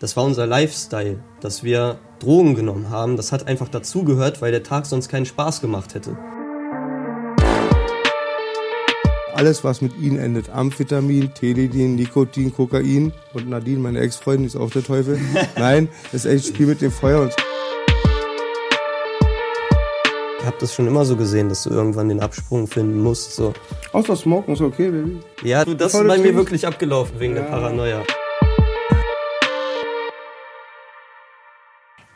Das war unser Lifestyle, dass wir Drogen genommen haben. Das hat einfach dazugehört, weil der Tag sonst keinen Spaß gemacht hätte. Alles, was mit ihnen endet, Amphetamin, Teledin, Nikotin, Kokain und Nadine, meine Ex-Freundin, ist auch der Teufel. Nein, das ist echt ein Spiel mit dem Feuer. Und Ich habe das schon immer so gesehen, dass du irgendwann den Absprung finden musst. So. Außer Smoken ist okay, Baby. Ja, du, das ist bei mir wirklich abgelaufen wegen der Paranoia.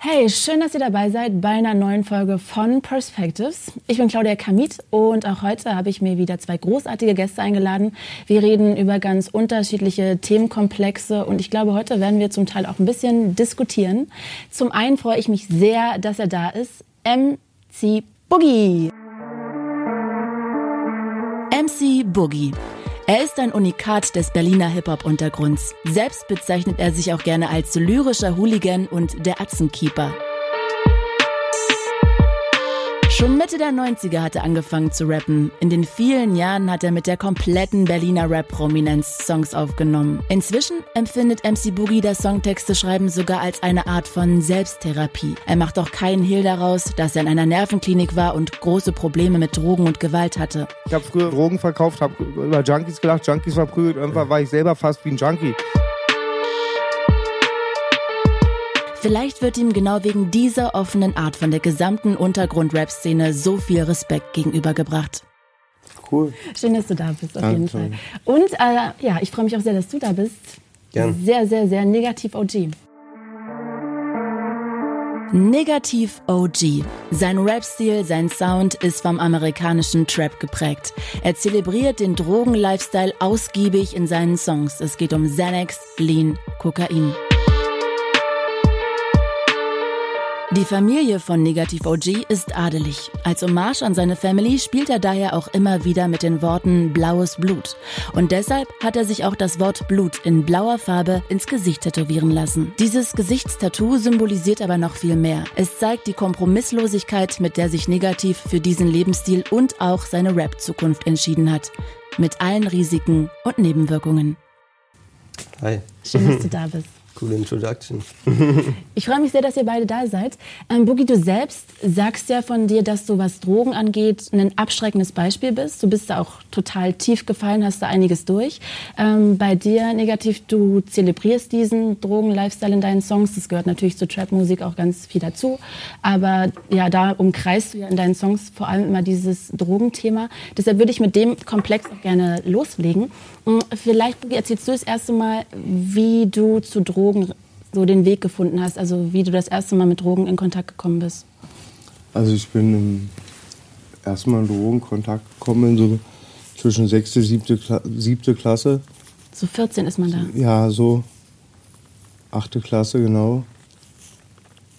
Hey, schön, dass ihr dabei seid bei einer neuen Folge von Perspectives. Ich bin Claudia Kamit und auch heute habe ich mir wieder zwei großartige Gäste eingeladen. Wir reden über ganz unterschiedliche Themenkomplexe und ich glaube, heute werden wir zum Teil auch ein bisschen diskutieren. Zum einen freue ich mich sehr, dass er da ist. MC Boogie. MC Boogie. Er ist ein Unikat des Berliner Hip-Hop-Untergrunds. Selbst bezeichnet er sich auch gerne als lyrischer Hooligan und der Atzenkeeper. Schon Mitte der 90er hat er angefangen zu rappen. In den vielen Jahren hat er mit der kompletten Berliner Rap-Prominenz Songs aufgenommen. Inzwischen empfindet MC Boogie das Songtexte schreiben sogar als eine Art von Selbsttherapie. Er macht auch keinen Hehl daraus, dass er in einer Nervenklinik war und große Probleme mit Drogen und Gewalt hatte. Ich habe früher Drogen verkauft, habe über Junkies gelacht, Junkies verprügelt. Irgendwann war ich selber fast wie ein Junkie. Vielleicht wird ihm genau wegen dieser offenen Art von der gesamten Untergrund-Rap-Szene so viel Respekt gegenübergebracht. Cool. Schön, dass du da bist, auf Danke. jeden Fall. Und äh, ja, ich freue mich auch sehr, dass du da bist. Gern. Sehr, sehr, sehr negativ OG. Negativ OG. Sein Rap-Stil, sein Sound ist vom amerikanischen Trap geprägt. Er zelebriert den Drogen-Lifestyle ausgiebig in seinen Songs. Es geht um Xanax, Lean, Kokain. Die Familie von Negativ OG ist adelig. Als Hommage an seine Family spielt er daher auch immer wieder mit den Worten blaues Blut. Und deshalb hat er sich auch das Wort Blut in blauer Farbe ins Gesicht tätowieren lassen. Dieses Gesichtstattoo symbolisiert aber noch viel mehr. Es zeigt die Kompromisslosigkeit, mit der sich Negativ für diesen Lebensstil und auch seine Rap-Zukunft entschieden hat. Mit allen Risiken und Nebenwirkungen. Hi. Schön, dass du da bist. Coole Introduction. Ich freue mich sehr, dass ihr beide da seid. Ähm, Boogie, du selbst sagst ja von dir, dass du, was Drogen angeht, ein abschreckendes Beispiel bist. Du bist da auch total tief gefallen, hast da einiges durch. Ähm, bei dir negativ, du zelebrierst diesen Drogen-Lifestyle in deinen Songs. Das gehört natürlich zur Trap-Musik auch ganz viel dazu. Aber ja, da umkreist du ja in deinen Songs vor allem immer dieses Drogenthema. Deshalb würde ich mit dem Komplex auch gerne loslegen. Mm, Vielleicht, erzählst du das erste Mal, wie du zu Drogen so den Weg gefunden hast, also wie du das erste Mal mit Drogen in Kontakt gekommen bist. Also ich bin im ersten Mal in Drogenkontakt gekommen, so zwischen sechste, siebte, Kla siebte Klasse. So 14 ist man da. Ja, so achte Klasse, genau.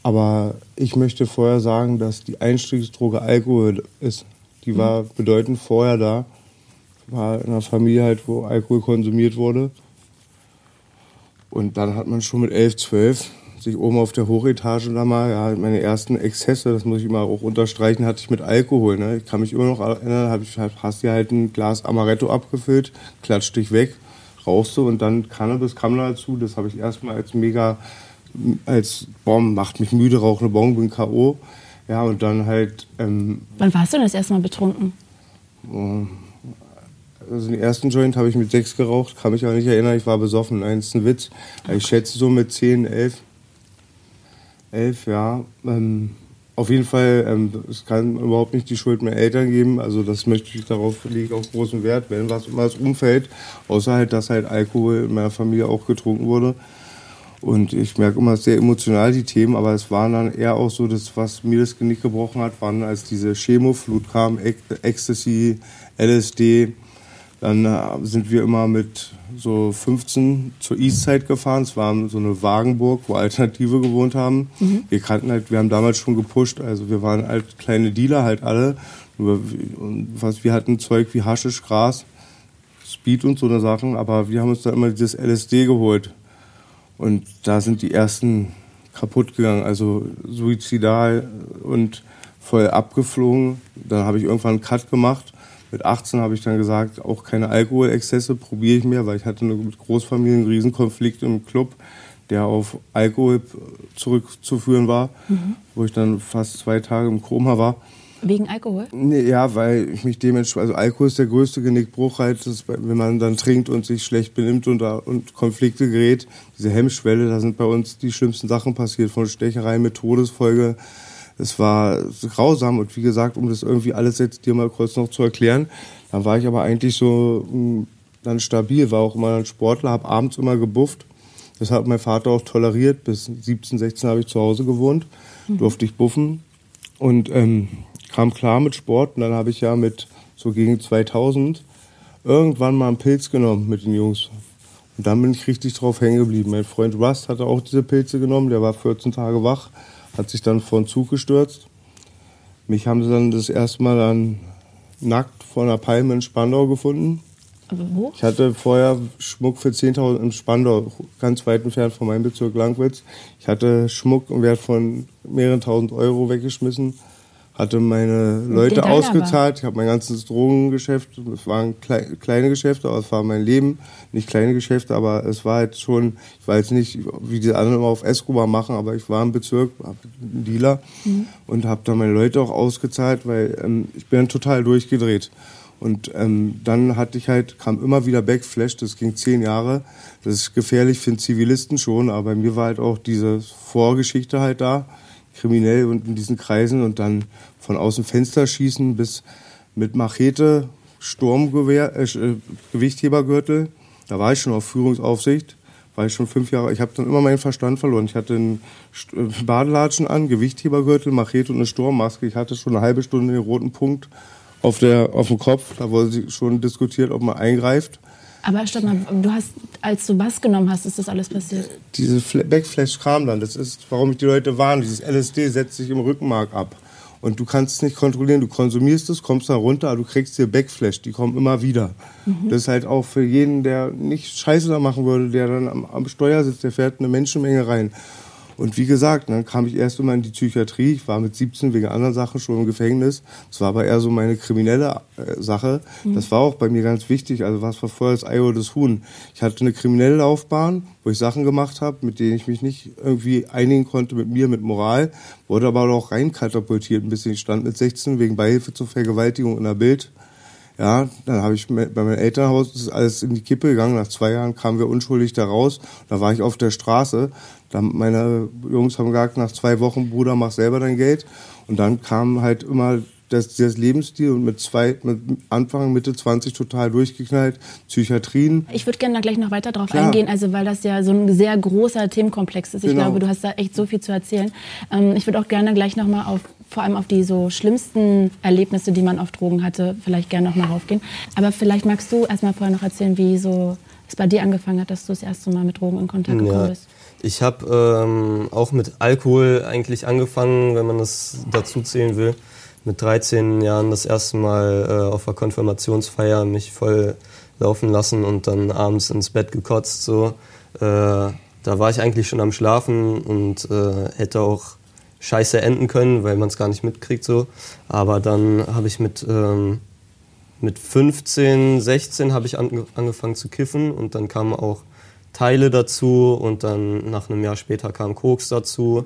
Aber ich möchte vorher sagen, dass die Einstiegsdroge Alkohol ist. Die war bedeutend vorher da. War in einer Familie halt, wo Alkohol konsumiert wurde. Und dann hat man schon mit 11, 12 sich oben auf der Hochetage da mal, ja, meine ersten Exzesse, das muss ich mal auch unterstreichen, hatte ich mit Alkohol. Ne? Ich kann mich immer noch erinnern, hab ich, hast dir halt ein Glas Amaretto abgefüllt, klatscht dich weg, rauchst du und dann Cannabis kam dazu. Das habe ich erstmal als mega, als Bomb, macht mich müde, rauche eine Bon, bin K.O. Ja, und dann halt, ähm, Wann warst du denn das erste Mal betrunken? Also den ersten Joint habe ich mit sechs geraucht, kann mich aber nicht erinnern, ich war besoffen. Nein, ist ein Witz. Ich schätze so mit zehn, elf. Elf, ja. Ähm, auf jeden Fall, ähm, es kann überhaupt nicht die Schuld meiner Eltern geben. Also das möchte ich darauf lege auch großen Wert, wenn was immer das umfällt. Außer halt, dass halt Alkohol in meiner Familie auch getrunken wurde. Und ich merke immer sehr emotional die Themen, aber es waren dann eher auch so, das, was mir das Genick gebrochen hat, waren, als diese Chemoflut kam, Ec- Ecstasy, LSD, dann äh, sind wir immer mit so 15 zur Eastside gefahren. Es war so eine Wagenburg, wo Alternative gewohnt haben. Wir kannten halt, wir haben damals schon gepusht, also wir waren halt kleine Dealer halt alle. Und was, wir hatten Zeug wie Haschisch, Gras, Speed und so eine Sachen, aber wir haben uns dann immer dieses LSD geholt. Und da sind die ersten kaputt gegangen, also suizidal und voll abgeflogen. Dann habe ich irgendwann einen Cut gemacht. Mit 18 habe ich dann gesagt, auch keine Alkoholexzesse probiere ich mehr, weil ich hatte mit Großfamilien einen Riesenkonflikt im Club. der auf Alkohol zurückzuführen war, mhm. wo ich dann fast zwei Tage im Koma war. Wegen Alkohol? Nee, ja, weil ich mich dementsprechend, also Alkohol ist der größte Genickbruch halt, das, wenn man dann trinkt und sich schlecht benimmt und, und Konflikte gerät, diese Hemmschwelle, da sind bei uns die schlimmsten Sachen passiert, von Stechereien mit Todesfolge. Es war grausam und wie gesagt, um das irgendwie alles jetzt dir mal kurz noch zu erklären, dann war ich aber eigentlich so hm, dann stabil, war auch immer ein Sportler, habe abends immer gebufft. Das hat mein Vater auch toleriert. Bis 17, 16 habe ich zu Hause gewohnt, mhm. durfte ich buffen und ähm, kam klar mit Sport. Und dann habe ich ja mit so gegen 2000 irgendwann mal einen Pilz genommen mit den Jungs. Und dann bin ich richtig drauf hängen geblieben. Mein Freund Rust hatte auch diese Pilze genommen, der war 14 Tage wach, hat sich dann vor den Zug gestürzt. Mich haben sie dann das erste Mal dann nackt vor einer Palme in Spandau gefunden. Aber wo? Ich hatte vorher Schmuck für 10.000 in Spandau, ganz weit entfernt von meinem Bezirk Langwitz. Ich hatte Schmuck im Wert von mehreren tausend Euro weggeschmissen, hatte meine Leute ausgezahlt. Ich habe mein ganzes Drogengeschäft, es waren kleine Geschäfte, aber es war mein Leben. Nicht kleine Geschäfte, aber es war halt schon, ich weiß nicht, wie die anderen immer auf Escobar machen, aber ich war im Bezirk, ein Dealer mhm. und habe da meine Leute auch ausgezahlt, weil ähm, ich bin total durchgedreht. Und ähm, dann hatte ich halt, kam immer wieder Backflash, das ging zehn Jahre. Das ist gefährlich für einen Zivilisten schon, aber bei mir war halt auch diese Vorgeschichte halt da, kriminell und in diesen Kreisen und dann von außen Fenster schießen bis mit Machete, Sturmgewehr, äh, äh Gewichthebergürtel. Da war ich schon auf Führungsaufsicht, war ich schon fünf Jahre. Ich habe dann immer meinen Verstand verloren. Ich hatte einen äh, Badelatschen an, Gewichthebergürtel, Machete und eine Sturmmaske. Ich hatte schon eine halbe Stunde den roten Punkt auf, der, auf dem Kopf. Da wurde schon diskutiert, ob man eingreift. Aber stopp mal, du hast, als du was genommen hast, ist das alles passiert? Diese Backflash kam dann. Das ist, warum ich die Leute warne. Dieses LSD setzt sich im Rückenmark ab. Und du kannst es nicht kontrollieren. Du konsumierst es, kommst da runter, aber du kriegst hier Backflash. Die kommen immer wieder. Mhm. Das ist halt auch für jeden, der nicht Scheiße da machen würde, der dann am, am Steuer sitzt, der fährt eine Menschenmenge rein. Und wie gesagt, dann kam ich erst immer in die Psychiatrie. Ich war mit 17 wegen anderen Sachen schon im Gefängnis. Das war aber eher so meine kriminelle äh, Sache. Mhm. Das war auch bei mir ganz wichtig. Also was war vorher das Ei oder das Huhn? Ich hatte eine kriminelle Laufbahn, wo ich Sachen gemacht habe, mit denen ich mich nicht irgendwie einigen konnte mit mir, mit Moral. Wurde aber auch reinkatapultiert ein bisschen. Ich stand mit 16 wegen Beihilfe zur Vergewaltigung in der Bild. Ja, dann habe ich bei meinem Elternhaus ist alles in die Kippe gegangen. Nach zwei Jahren kamen wir unschuldig da raus. Da war ich auf der Straße. Dann meine Jungs haben gesagt, nach zwei Wochen, Bruder, mach selber dein Geld. Und dann kam halt immer das, das Lebensstil und mit zwei, mit Anfang, Mitte 20 total durchgeknallt, Psychiatrien. Ich würde gerne da gleich noch weiter drauf Klar. eingehen, also weil das ja so ein sehr großer Themenkomplex ist. Ich genau. glaube, du hast da echt so viel zu erzählen. Ähm, ich würde auch gerne gleich noch mal auf vor allem auf die so schlimmsten Erlebnisse, die man auf Drogen hatte, vielleicht gerne noch mal raufgehen. Aber vielleicht magst du erst mal vorher noch erzählen, wie so es bei dir angefangen hat, dass du das erste Mal mit Drogen in Kontakt gekommen ja. bist. Ich habe ähm, auch mit Alkohol eigentlich angefangen, wenn man das dazu zählen will. Mit 13 Jahren das erste Mal äh, auf der Konfirmationsfeier mich voll laufen lassen und dann abends ins Bett gekotzt. So. Äh, da war ich eigentlich schon am Schlafen und äh, hätte auch scheiße enden können, weil man es gar nicht mitkriegt. So. Aber dann habe ich mit, ähm, mit 15, 16 habe ich an, angefangen zu kiffen und dann kam auch Teile dazu und dann nach einem Jahr später kam Koks dazu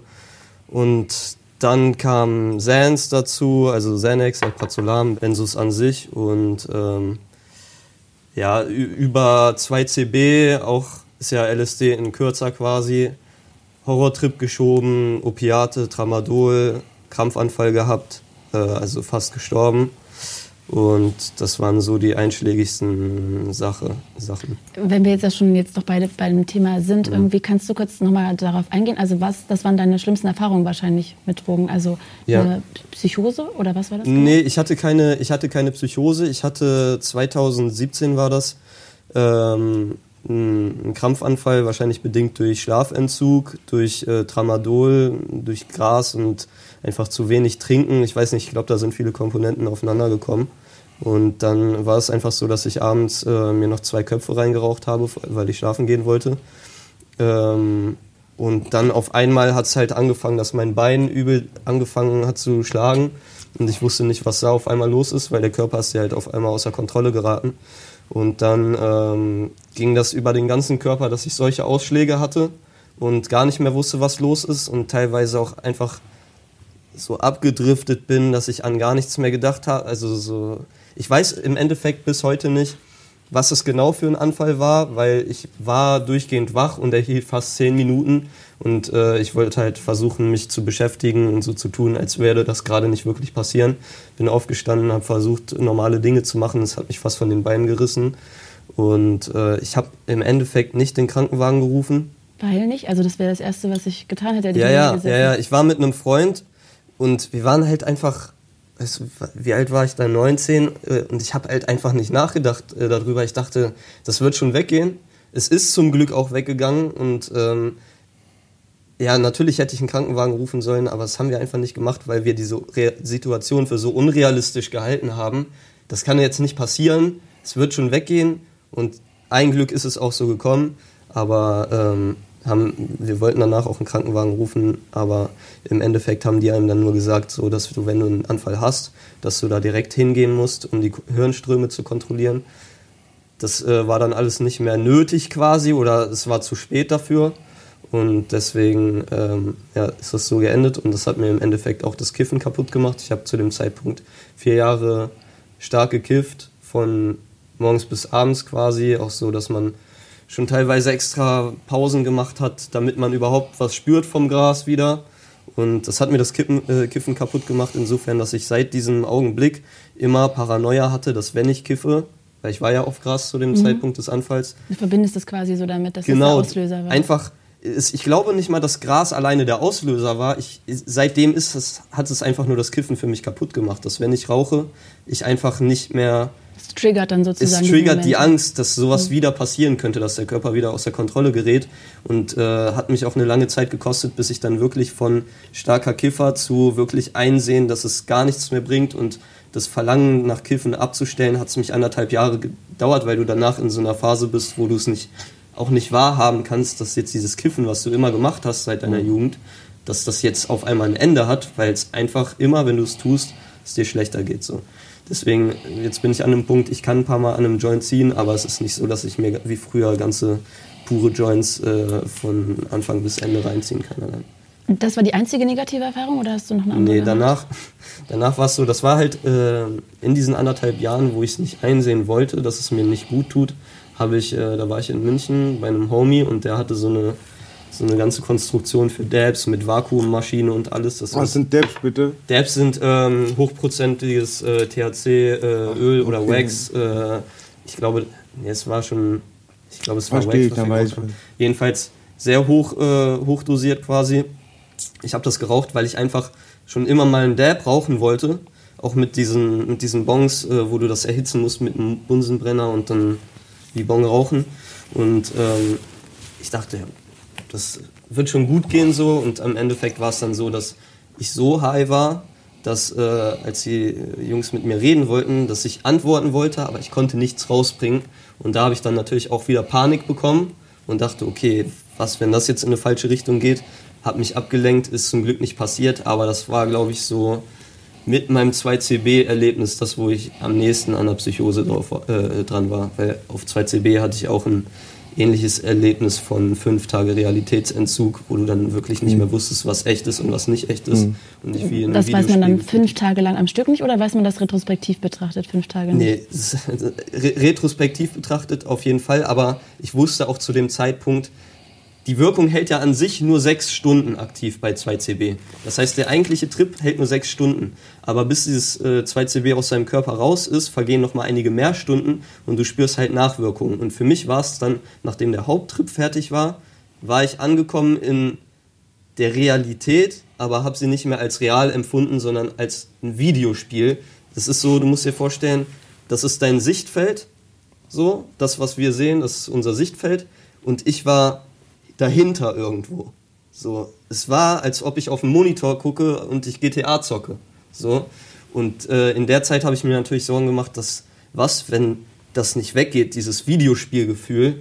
und dann kam Sans dazu, also Xanax, Alprazolam, Benzus an sich und ähm, ja, über 2 CB, auch ist ja LSD in kürzer quasi, Horrortrip geschoben, Opiate, Tramadol, Krampfanfall gehabt, äh, also fast gestorben. Und das waren so die einschlägigsten Sache, Sachen. Wenn wir jetzt ja schon jetzt doch beide bei dem Thema sind, ja. irgendwie kannst du kurz nochmal darauf eingehen. Also was, das waren deine schlimmsten Erfahrungen wahrscheinlich mit Drogen? Also ja. eine Psychose oder was war das? Nee, ich hatte keine, ich hatte keine Psychose. Ich hatte 2017 war das ähm, ein Krampfanfall, wahrscheinlich bedingt durch Schlafentzug, durch äh, Tramadol, durch Gras und einfach zu wenig trinken. Ich weiß nicht, ich glaube, da sind viele Komponenten aufeinander gekommen. Und dann war es einfach so, dass ich abends äh, mir noch zwei Köpfe reingeraucht habe, weil ich schlafen gehen wollte. Ähm, und dann auf einmal hat es halt angefangen, dass mein Bein übel angefangen hat zu schlagen. Und ich wusste nicht, was da auf einmal los ist, weil der Körper ist ja halt auf einmal außer Kontrolle geraten. Und dann ähm, ging das über den ganzen Körper, dass ich solche Ausschläge hatte und gar nicht mehr wusste, was los ist und teilweise auch einfach so abgedriftet bin, dass ich an gar nichts mehr gedacht habe. Also so, ich weiß im Endeffekt bis heute nicht, was es genau für ein Anfall war, weil ich war durchgehend wach und er hielt fast zehn Minuten und äh, ich wollte halt versuchen, mich zu beschäftigen und so zu tun, als werde das gerade nicht wirklich passieren. Bin aufgestanden, habe versucht, normale Dinge zu machen. Es hat mich fast von den Beinen gerissen und äh, ich habe im Endeffekt nicht den Krankenwagen gerufen. Weil nicht? Also das wäre das Erste, was ich getan hätte. Ja, ja, ja, ja. Ich war mit einem Freund und wir waren halt einfach wie alt war ich da? 19. Äh, und ich habe halt einfach nicht nachgedacht äh, darüber. Ich dachte, das wird schon weggehen. Es ist zum Glück auch weggegangen. Und ähm, ja, natürlich hätte ich einen Krankenwagen rufen sollen, aber das haben wir einfach nicht gemacht, weil wir diese Re Situation für so unrealistisch gehalten haben. Das kann jetzt nicht passieren. Es wird schon weggehen. Und ein Glück ist es auch so gekommen. Aber ähm, haben, wir wollten danach auch einen Krankenwagen rufen, aber im Endeffekt haben die einem dann nur gesagt, so, dass du, wenn du einen Anfall hast, dass du da direkt hingehen musst, um die Hirnströme zu kontrollieren. Das äh, war dann alles nicht mehr nötig quasi oder es war zu spät dafür. Und deswegen ähm, ja, ist das so geendet und das hat mir im Endeffekt auch das Kiffen kaputt gemacht. Ich habe zu dem Zeitpunkt vier Jahre stark gekifft, von morgens bis abends quasi, auch so, dass man schon teilweise extra Pausen gemacht hat, damit man überhaupt was spürt vom Gras wieder. Und das hat mir das Kippen, äh, Kiffen kaputt gemacht, insofern, dass ich seit diesem Augenblick immer Paranoia hatte, dass wenn ich kiffe, weil ich war ja auf Gras zu dem mhm. Zeitpunkt des Anfalls. Du verbindest das quasi so damit, dass genau, das der Auslöser war. Einfach, ist, ich glaube nicht mal, dass Gras alleine der Auslöser war. Ich, seitdem ist es, hat es einfach nur das Kiffen für mich kaputt gemacht, dass wenn ich rauche, ich einfach nicht mehr es triggert dann sozusagen. Es triggert die, Angst, dass sowas mhm. wieder passieren könnte, dass der Körper wieder aus der Kontrolle gerät. Und äh, hat mich auch eine lange Zeit gekostet, bis ich dann wirklich von starker Kiffer zu wirklich einsehen, dass es gar nichts mehr bringt und das Verlangen nach Kiffen abzustellen, hat es mich anderthalb Jahre gedauert, weil du danach in so einer Phase bist, wo du es nicht, auch nicht wahrhaben kannst, dass jetzt dieses Kiffen, was du immer gemacht hast seit deiner mhm. Jugend, dass das jetzt auf einmal ein Ende hat, weil es einfach immer, wenn du es tust, es dir schlechter geht. So. Deswegen, jetzt bin ich an einem Punkt, ich kann ein paar Mal an einem Joint ziehen, aber es ist nicht so, dass ich mir wie früher ganze pure Joints äh, von Anfang bis Ende reinziehen kann. Allein. Das war die einzige negative Erfahrung oder hast du noch eine andere? Nee, danach, danach war es so, das war halt äh, in diesen anderthalb Jahren, wo ich es nicht einsehen wollte, dass es mir nicht gut tut, habe ich, äh, da war ich in München bei einem Homie und der hatte so eine so eine ganze Konstruktion für Dabs mit Vakuummaschine und alles. Das Was sind Dabs bitte? Dabs sind ähm, hochprozentiges äh, THC-Öl äh, oder okay. Wax. Äh, ich glaube, nee, es war schon, ich glaube, es war Verstehe Wax. Ich, Jedenfalls sehr hoch, äh, hochdosiert quasi. Ich habe das geraucht, weil ich einfach schon immer mal einen Dab rauchen wollte. Auch mit diesen, mit diesen Bongs, äh, wo du das erhitzen musst mit einem Bunsenbrenner und dann die Bong rauchen. Und ähm, ich dachte, das wird schon gut gehen so. Und am Endeffekt war es dann so, dass ich so high war, dass äh, als die Jungs mit mir reden wollten, dass ich antworten wollte, aber ich konnte nichts rausbringen. Und da habe ich dann natürlich auch wieder Panik bekommen und dachte, okay, was, wenn das jetzt in eine falsche Richtung geht, hat mich abgelenkt, ist zum Glück nicht passiert, aber das war, glaube ich, so mit meinem 2CB-Erlebnis das, wo ich am nächsten an der Psychose drauf, äh, dran war. Weil auf 2CB hatte ich auch ein ähnliches Erlebnis von fünf Tage Realitätsentzug, wo du dann wirklich nicht mhm. mehr wusstest, was echt ist und was nicht echt ist. Mhm. Und nicht wie in das weiß man dann fünf Tage lang am Stück nicht oder weiß man das retrospektiv betrachtet, fünf Tage nicht? Nee, retrospektiv betrachtet auf jeden Fall, aber ich wusste auch zu dem Zeitpunkt, die Wirkung hält ja an sich nur sechs Stunden aktiv bei 2CB. Das heißt, der eigentliche Trip hält nur sechs Stunden. Aber bis dieses äh, 2CB aus seinem Körper raus ist, vergehen noch mal einige mehr Stunden und du spürst halt Nachwirkungen. Und für mich war es dann, nachdem der Haupttrip fertig war, war ich angekommen in der Realität, aber habe sie nicht mehr als real empfunden, sondern als ein Videospiel. Das ist so, du musst dir vorstellen, das ist dein Sichtfeld, so, das, was wir sehen, das ist unser Sichtfeld. Und ich war dahinter irgendwo. So, es war, als ob ich auf den Monitor gucke und ich GTA zocke. So. Und äh, in der Zeit habe ich mir natürlich Sorgen gemacht, dass was, wenn das nicht weggeht, dieses Videospielgefühl,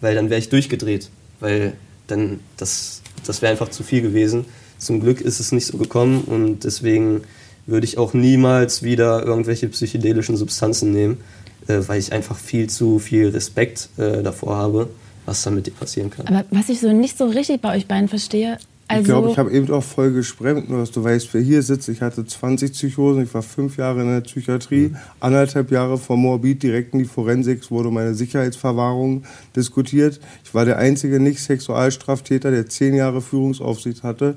weil dann wäre ich durchgedreht. Weil dann, das, das wäre einfach zu viel gewesen. Zum Glück ist es nicht so gekommen und deswegen würde ich auch niemals wieder irgendwelche psychedelischen Substanzen nehmen, äh, weil ich einfach viel zu viel Respekt äh, davor habe was dann mit dir passieren kann. Aber was ich so nicht so richtig bei euch beiden verstehe, also ich glaube, ich habe eben auch voll gesprengt, nur dass du weißt, wer hier sitzt. Ich hatte 20 Psychosen, ich war fünf Jahre in der Psychiatrie, mhm. anderthalb Jahre vor Morbid direkt in die Forensik, wurde meine Sicherheitsverwahrung diskutiert. Ich war der einzige Nicht-Sexualstraftäter, der zehn Jahre Führungsaufsicht hatte.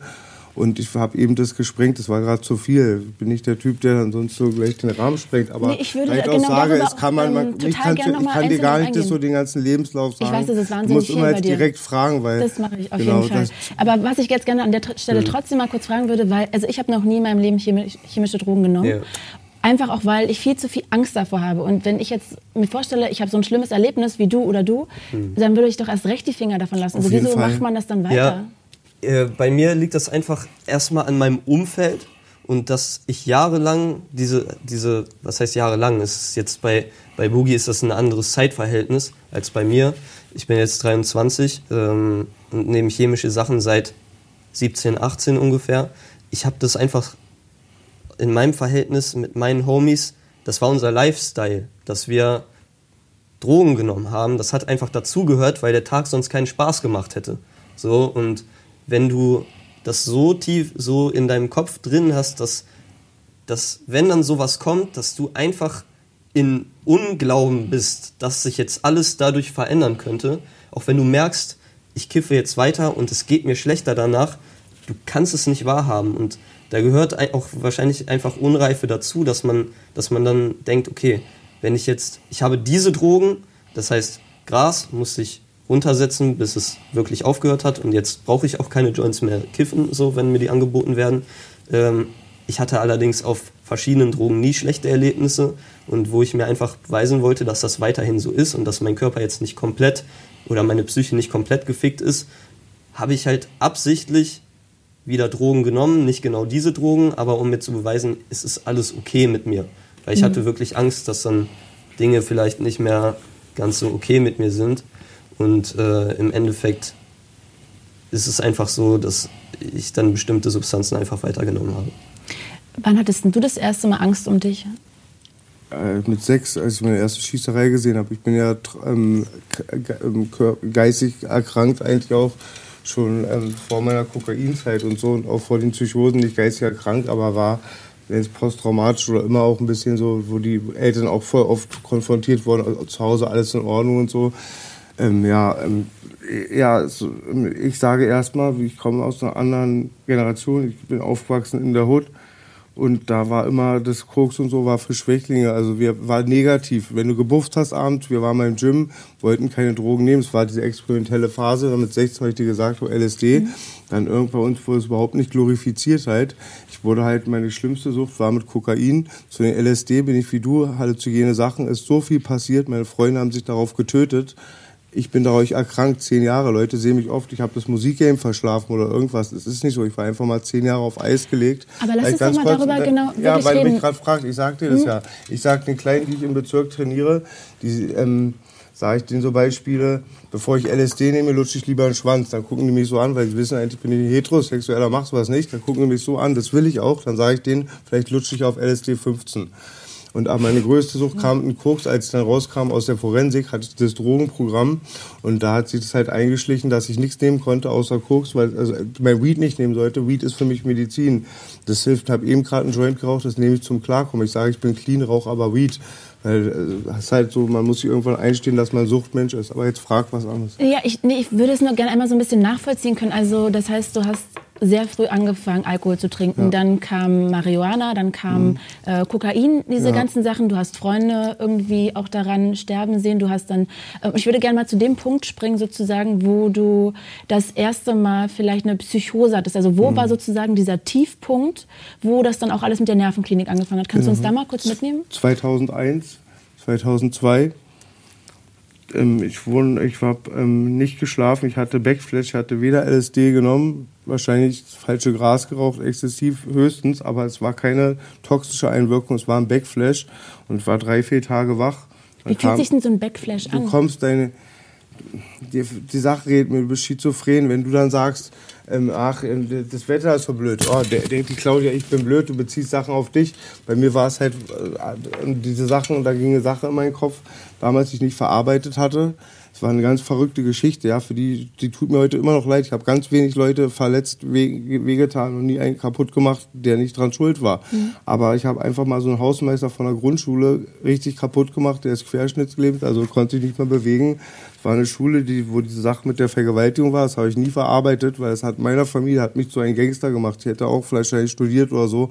Und ich habe eben das gesprengt, das war gerade zu viel. Ich bin nicht der Typ, der dann sonst so gleich den Rahmen sprengt. Aber nee, ich würde ich genau auch sage, es kann man, man ich kann, ich kann dir gar nicht das so den ganzen Lebenslauf sagen. Ich weiß, das ist wahnsinnig Du musst immer jetzt direkt fragen, weil. Das mache ich auf genau, jeden Fall. Aber was ich jetzt gerne an der Stelle trotzdem mal kurz fragen würde, weil, also ich habe noch nie in meinem Leben chemische Drogen genommen. Ja. Einfach auch, weil ich viel zu viel Angst davor habe. Und wenn ich jetzt mir vorstelle, ich habe so ein schlimmes Erlebnis wie du oder du, mhm. dann würde ich doch erst recht die Finger davon lassen. also wieso Fall. macht man das dann weiter? Ja. Äh, bei mir liegt das einfach erstmal an meinem Umfeld und dass ich jahrelang diese, diese, was heißt jahrelang, ist jetzt bei, bei Boogie ist das ein anderes Zeitverhältnis als bei mir. Ich bin jetzt 23 ähm, und nehme chemische Sachen seit 17, 18 ungefähr. Ich habe das einfach in meinem Verhältnis mit meinen Homies, das war unser Lifestyle, dass wir Drogen genommen haben. Das hat einfach dazugehört, weil der Tag sonst keinen Spaß gemacht hätte. So und wenn du das so tief, so in deinem Kopf drin hast, dass, dass wenn dann sowas kommt, dass du einfach in Unglauben bist, dass sich jetzt alles dadurch verändern könnte, auch wenn du merkst, ich kiffe jetzt weiter und es geht mir schlechter danach, du kannst es nicht wahrhaben. Und da gehört auch wahrscheinlich einfach Unreife dazu, dass man, dass man dann denkt, okay, wenn ich jetzt, ich habe diese Drogen, das heißt, Gras muss ich runtersetzen, bis es wirklich aufgehört hat. Und jetzt brauche ich auch keine Joints mehr kiffen, so wenn mir die angeboten werden. Ähm, ich hatte allerdings auf verschiedenen Drogen nie schlechte Erlebnisse und wo ich mir einfach beweisen wollte, dass das weiterhin so ist und dass mein Körper jetzt nicht komplett oder meine Psyche nicht komplett gefickt ist, habe ich halt absichtlich wieder Drogen genommen, nicht genau diese Drogen, aber um mir zu beweisen, es ist alles okay mit mir. Weil ich mhm. hatte wirklich Angst, dass dann Dinge vielleicht nicht mehr ganz so okay mit mir sind. Und äh, im Endeffekt ist es einfach so, dass ich dann bestimmte Substanzen einfach weitergenommen habe. Wann hattest du das erste Mal Angst um dich? Äh, mit sechs, als ich meine erste Schießerei gesehen habe. Ich bin ja ähm, ähm geistig erkrankt eigentlich auch schon ähm, vor meiner Kokainzeit und so und auch vor den Psychosen nicht geistig erkrankt, aber war wenn es posttraumatisch oder immer auch ein bisschen so, wo die Eltern auch voll oft konfrontiert wurden, also zu Hause alles in Ordnung und so. Ähm, ja, ähm, ja, so, ähm, ich sage erstmal, ich komme aus einer anderen Generation. Ich bin aufgewachsen in der Hood. Und da war immer das Koks und so war für Schwächlinge. Also wir war negativ. Wenn du gebufft hast abends, wir waren mal im Gym, wollten keine Drogen nehmen. Es war diese experimentelle Phase. Dann mit 16 habe ich dir gesagt, oh, LSD. Mhm. Dann irgendwann uns wurde es überhaupt nicht glorifiziert halt. Ich wurde halt, meine schlimmste Sucht war mit Kokain. Zu den LSD bin ich wie du, halluzinogene Sachen. Es ist so viel passiert. Meine Freunde haben sich darauf getötet ich bin dadurch erkrankt, zehn Jahre. Leute sehen mich oft, ich habe das Musikgame verschlafen oder irgendwas. Das ist nicht so. Ich war einfach mal zehn Jahre auf Eis gelegt. Aber lass uns doch mal kurz, darüber genau Ja, weil du mich gerade fragt. Ich sag dir das hm? ja. Ich sag den Kleinen, die ich im Bezirk trainiere, die ähm, sage ich denen so Beispiele, bevor ich LSD nehme, lutsche ich lieber einen Schwanz. Dann gucken die mich so an, weil sie wissen eigentlich, bin ich heterosexueller, mach sowas nicht. Dann gucken die mich so an, das will ich auch. Dann sage ich denen, vielleicht lutsche ich auf LSD 15. Und meine größte Sucht kam in Koks, als ich dann rauskam aus der Forensik, hatte ich das Drogenprogramm und da hat sich das halt eingeschlichen, dass ich nichts nehmen konnte außer Koks, weil also mein Weed nicht nehmen sollte. Weed ist für mich Medizin. Das hilft. Habe eben gerade einen Joint geraucht, das nehme ich zum Klarkommen. Ich sage, ich bin clean, rauche aber Weed. Weil es äh, ist halt so, man muss sich irgendwann einstehen, dass man Suchtmensch ist. Aber jetzt frag was anderes. Ja, ich, nee, ich würde es nur gerne einmal so ein bisschen nachvollziehen können. Also das heißt, du hast sehr früh angefangen, Alkohol zu trinken. Ja. Dann kam Marihuana, dann kam mhm. äh, Kokain, diese ja. ganzen Sachen. Du hast Freunde irgendwie auch daran sterben sehen. Du hast dann, äh, ich würde gerne mal zu dem Punkt springen, sozusagen, wo du das erste Mal vielleicht eine Psychose hattest. Also wo mhm. war sozusagen dieser Tiefpunkt, wo das dann auch alles mit der Nervenklinik angefangen hat? Kannst genau. du uns genau. da mal kurz mitnehmen? 2001, 2002 ähm, ich, wohne, ich war ähm, nicht geschlafen, ich hatte Backflash, ich hatte weder LSD genommen, wahrscheinlich falsche Gras geraucht, exzessiv höchstens, aber es war keine toxische Einwirkung, es war ein Backflash und war drei, vier Tage wach. Wie fühlt sich denn so ein Backflash an? Du kommst deine, die, die Sache redet mir, bist schizophren, wenn du dann sagst, ähm, ach, ähm, das Wetter ist so blöd. Oh, der, denkt die Claudia, ich bin blöd, du beziehst Sachen auf dich. Bei mir war es halt äh, diese Sachen, da ging eine Sache in meinen Kopf, damals ich nicht verarbeitet hatte. Es war eine ganz verrückte Geschichte, ja, für die, die tut mir heute immer noch leid. Ich habe ganz wenig Leute verletzt, wehgetan und nie einen kaputt gemacht, der nicht dran schuld war. Mhm. Aber ich habe einfach mal so einen Hausmeister von der Grundschule richtig kaputt gemacht, der ist querschnittsgelähmt, also konnte sich nicht mehr bewegen. War eine Schule, die, wo diese Sache mit der Vergewaltigung war, das habe ich nie verarbeitet, weil es hat meiner Familie, hat mich zu einem Gangster gemacht. Ich hätte auch vielleicht studiert oder so.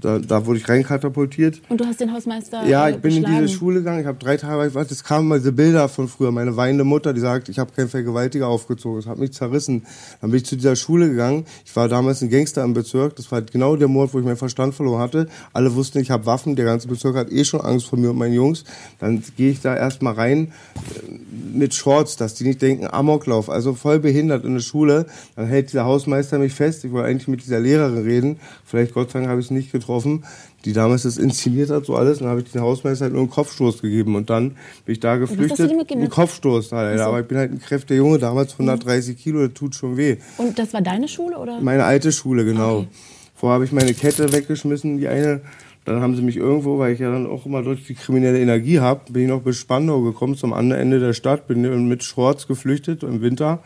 Da, da wurde ich reinkatapultiert. Und du hast den Hausmeister Ja, ich bin in diese Schule gegangen. Ich habe drei Tage. Es kamen mal diese Bilder von früher. Meine weinende Mutter, die sagt, ich habe keinen Vergewaltiger aufgezogen. Das hat mich zerrissen. Dann bin ich zu dieser Schule gegangen. Ich war damals ein Gangster im Bezirk. Das war genau der Mord, wo ich meinen Verstand verloren hatte. Alle wussten, ich habe Waffen. Der ganze Bezirk hat eh schon Angst vor mir und meinen Jungs. Dann gehe ich da erstmal rein äh, mit Shorts, dass die nicht denken, Amoklauf. Also voll behindert in der Schule. Dann hält dieser Hausmeister mich fest. Ich wollte eigentlich mit dieser Lehrerin reden. Vielleicht Gott sei Dank habe ich es nicht getroffen getroffen, die damals das inszeniert hat, so alles. Und dann habe ich den Hausmeister halt nur einen Kopfstoß gegeben. Und dann bin ich da geflüchtet. Ein Kopfstoß halt. So. Aber ich bin halt ein kräftiger Junge, damals 130 mhm. Kilo, das tut schon weh. Und das war deine Schule, oder? Meine alte Schule, genau. Okay. Vorher habe ich meine Kette weggeschmissen, die eine. Dann haben sie mich irgendwo, weil ich ja dann auch immer durch die kriminelle Energie habe, bin ich noch bis Spandau gekommen, zum anderen Ende der Stadt, bin mit Shorts geflüchtet im Winter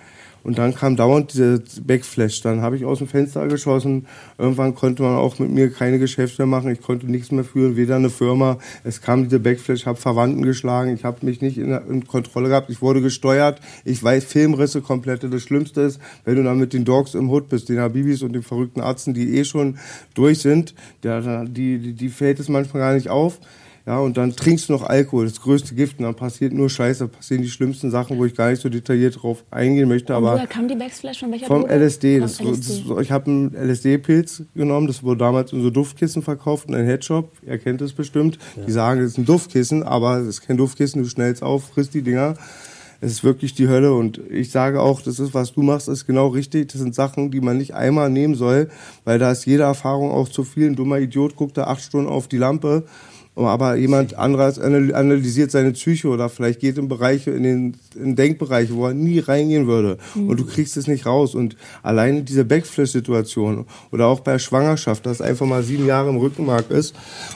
und dann kam dauernd diese Backflash. Dann habe ich aus dem Fenster geschossen. Irgendwann konnte man auch mit mir keine Geschäfte mehr machen. Ich konnte nichts mehr führen, weder eine Firma. Es kam diese Backflash, ich habe Verwandten geschlagen. Ich habe mich nicht in, in, Kontrolle gehabt. Ich wurde gesteuert. Ich weiß, Filmrisse komplette. Das Schlimmste ist, wenn du dann mit den Dogs im Hut bist, den Habibis und den verrückten Arzten, die eh schon durch sind, der, die, die, die fällt es manchmal gar nicht auf. Ja, und dann trinkst du noch Alkohol, das größte Gift, und dann passiert nur Scheiße, passieren die schlimmsten Sachen, wo ich gar nicht so detailliert drauf eingehen möchte. Und aber woher kam die Backflash? Von welcher Vom Droge? LSD. Das, LSD. Das, ich habe einen LSD-Pilz genommen, das wurde damals in so Duftkissen verkauft in einem Headshop. Ihr kennt es bestimmt. Ja. Die sagen, es ist ein Duftkissen, aber es ist kein Duftkissen, du schnellst auf, frisst die Dinger. Es ist wirklich die Hölle und ich sage auch, das ist, was du machst, ist genau richtig. Das sind Sachen, die man nicht einmal nehmen soll, weil da ist jede Erfahrung auch zu viel. Ein dummer Idiot guckt da acht Stunden auf die Lampe aber jemand anderes analysiert seine Psyche oder vielleicht geht in Bereiche, in den in Denkbereiche, wo er nie reingehen würde. Mhm. Und du kriegst es nicht raus. Und allein diese Backflash-Situation oder auch bei Schwangerschaft, dass einfach mal sieben Jahre im Rückenmark ist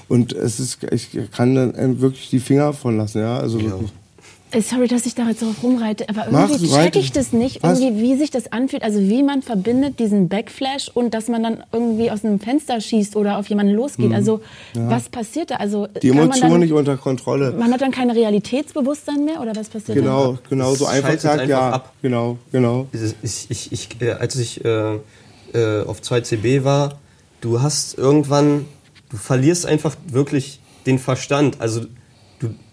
und es ist, ich kann dann wirklich die Finger von lassen, ja. Also ja. wirklich. Äh, sorry, dass ich da jetzt so rumreite, aber irgendwie check ich das nicht, irgendwie, wie sich das anfühlt. Also wie man verbindet diesen Backflash und dass man dann irgendwie aus einem Fenster schießt oder auf jemanden losgeht. Mhm. Also ja. was passiert da? Also die Emotionen nicht unter Kontrolle. Man hat dann kein Realitätsbewusstsein mehr oder was passiert genau, dann? Genau, genau so einfach sagt ja. Ab. Genau, genau. Ich, ich, ich, äh, als ich äh, äh, auf 2CB war, du hast irgendwann, du verlierst einfach wirklich den Verstand. Also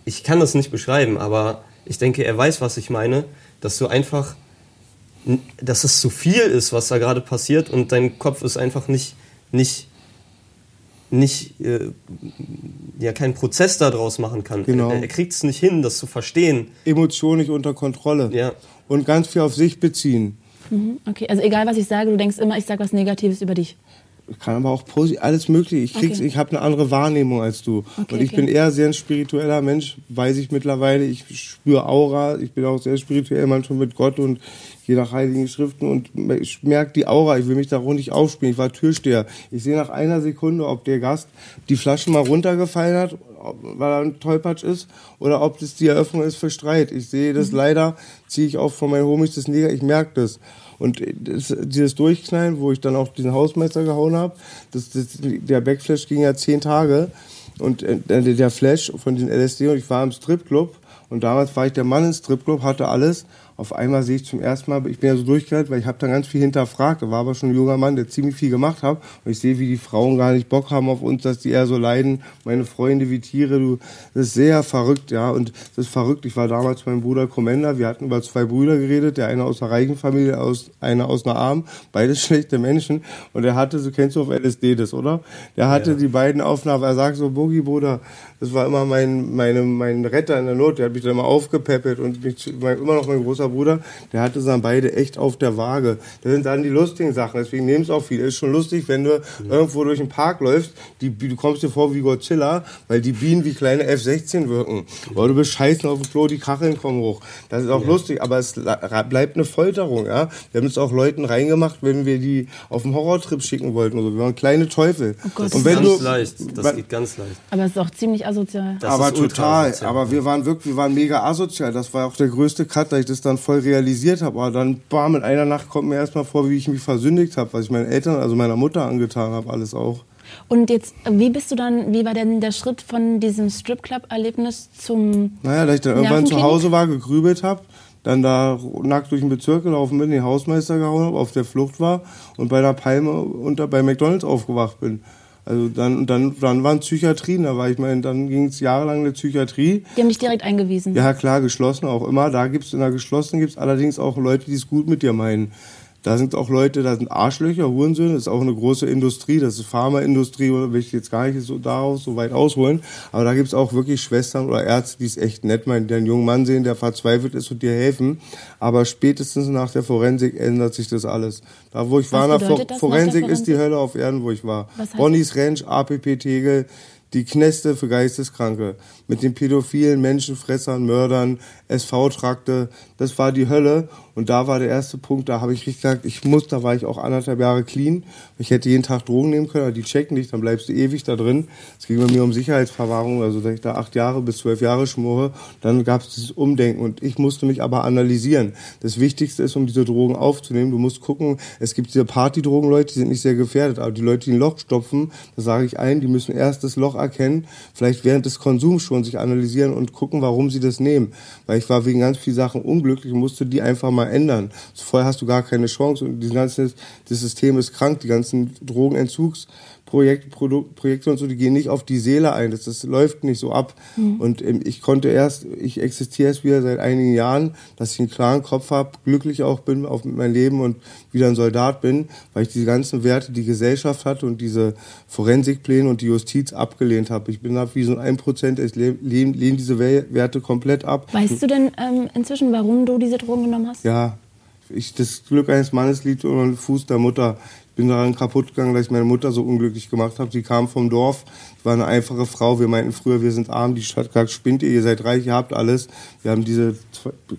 ich kann das nicht beschreiben, aber ich denke, er weiß, was ich meine, dass du einfach, dass es zu viel ist, was da gerade passiert und dein Kopf ist einfach nicht, nicht, nicht, äh, ja, keinen Prozess daraus machen kann. Genau. Er, er kriegt es nicht hin, das zu verstehen. Emotionen nicht unter Kontrolle. Ja. Und ganz viel auf sich beziehen. Mhm, okay, also egal was ich sage, du denkst immer, ich sage was Negatives über dich kann aber auch alles mögliche. Ich krieg's, okay. ich habe eine andere Wahrnehmung als du. Okay, und ich okay. bin eher sehr ein spiritueller Mensch, weiß ich mittlerweile. Ich spüre Aura, ich bin auch sehr spirituell, manchmal mit Gott und je nach heiligen Schriften und ich merke die Aura, ich will mich da nicht aufspielen. Ich war Türsteher. Ich sehe nach einer Sekunde, ob der Gast die Flasche mal runtergefallen hat, weil er ein Tollpatsch ist, oder ob das die Eröffnung ist für Streit. Ich sehe das mhm. leider, ziehe ich auch von meinen Homies das Neger, ich merke das. Und das, dieses Durchknallen, wo ich dann auch diesen Hausmeister gehauen habe, das, das, der Backflash ging ja zehn Tage. Und äh, der Flash von den LSD und ich war im Stripclub und damals war ich der Mann im Stripclub, hatte alles auf einmal sehe ich zum ersten Mal, ich bin ja so durchgehalten, weil ich habe dann ganz viel hinterfragt. Da war aber schon ein junger Mann, der ziemlich viel gemacht hat. Und ich sehe, wie die Frauen gar nicht Bock haben auf uns, dass die eher so leiden. Meine Freunde wie Tiere, du, das ist sehr verrückt, ja. Und das ist verrückt. Ich war damals mit meinem Bruder Commander. Wir hatten über zwei Brüder geredet. Der eine aus einer reichen Familie, aus, einer aus einer armen. Beide schlechte Menschen. Und er hatte, so kennst du auf LSD das, oder? Der hatte ja. die beiden Aufnahmen. Er sagt so, Boogie, Bruder, das war immer mein, meine, mein Retter in der Not. Der hat mich dann immer aufgepäppelt und mich, immer noch mein großer Bruder, der hatte dann beide echt auf der Waage. Das sind dann die lustigen Sachen, deswegen nehmen es auch viele. Ist schon lustig, wenn du mhm. irgendwo durch den Park läufst, die, du kommst dir vor wie Godzilla, weil die Bienen wie kleine F-16 wirken. Oder du bist scheißen auf dem Klo, die Kacheln kommen hoch. Das ist auch ja. lustig, aber es bleibt eine Folterung, ja. Wir haben es auch Leuten reingemacht, wenn wir die auf den Horrortrip schicken wollten. Also wir waren kleine Teufel. Oh Gott, und wenn ganz du, leicht. Das geht ganz leicht. Aber es ist auch ziemlich asozial. Das aber total. Aber wir waren wirklich, wir waren mega asozial. Das war auch der größte Cut, da ich das dann voll realisiert habe. Aber dann, bam, in einer Nacht kommt mir erstmal vor, wie ich mich versündigt habe, was ich meinen Eltern, also meiner Mutter angetan habe, alles auch. Und jetzt, wie bist du dann, wie war denn der Schritt von diesem Stripclub-Erlebnis zum. Naja, da ich dann irgendwann zu Hause war, gegrübelt habe, dann da nackt durch den Bezirk gelaufen bin, den Hausmeister gehauen habe, auf der Flucht war und bei der Palme unter bei McDonalds aufgewacht bin. Also dann, dann, dann waren Psychiatrien, da war ich meine, dann ging es jahrelang in der Psychiatrie. Die haben dich direkt eingewiesen? Ja, klar, geschlossen auch immer. Da gibt's in der geschlossenen gibt's allerdings auch Leute, die es gut mit dir meinen. Da sind auch Leute, da sind Arschlöcher, Hurensöhne, das ist auch eine große Industrie, das ist Pharmaindustrie, will ich jetzt gar nicht so daraus so weit ausholen. Aber da gibt's auch wirklich Schwestern oder Ärzte, die es echt nett meinen, die einen jungen Mann sehen, der verzweifelt ist und dir helfen. Aber spätestens nach der Forensik ändert sich das alles. Da, wo ich Was war, nach Forensik, Forensik ist die Hölle auf Erden, wo ich war. Bonnies Ranch, APP Tegel, die Kneste für Geisteskranke mit den pädophilen Menschenfressern, Mördern, SV-Trakte. Das war die Hölle. Und da war der erste Punkt, da habe ich richtig gesagt, ich muss, da war ich auch anderthalb Jahre clean. Ich hätte jeden Tag Drogen nehmen können, aber die checken dich, dann bleibst du ewig da drin. Es ging bei mir um Sicherheitsverwahrung, also dass ich da acht Jahre bis zwölf Jahre schmore. Dann gab es dieses Umdenken und ich musste mich aber analysieren. Das Wichtigste ist, um diese Drogen aufzunehmen, du musst gucken, es gibt diese Partydrogen, Leute, die sind nicht sehr gefährdet, aber die Leute, die ein Loch stopfen, da sage ich allen, die müssen erst das Loch erkennen, vielleicht während des Konsums schon sich analysieren und gucken, warum sie das nehmen. Weil ich war wegen ganz vielen Sachen unglücklich und musste die einfach mal ändern. Vorher hast du gar keine Chance und dieses ganze das System ist krank, die ganzen Drogenentzugs Projekt, Projekte und so, die gehen nicht auf die Seele ein. Das, das läuft nicht so ab. Mhm. Und ähm, ich konnte erst, ich existiere erst wieder seit einigen Jahren, dass ich einen klaren Kopf habe, glücklich auch bin auf mein Leben und wieder ein Soldat bin, weil ich diese ganzen Werte, die Gesellschaft hat und diese Forensikpläne und die Justiz abgelehnt habe. Ich bin ab wie so ein Prozent, ich lehne, lehne diese Werte komplett ab. Weißt du denn ähm, inzwischen, warum du diese Drogen genommen hast? Ja, ich, das Glück eines Mannes liegt unter dem Fuß der Mutter bin daran kaputt gegangen, dass ich meine Mutter so unglücklich gemacht habe. Sie kam vom Dorf, war eine einfache Frau. Wir meinten früher, wir sind arm, die Stadt gesagt, spinnt ihr, ihr seid reich, ihr habt alles. Wir haben diese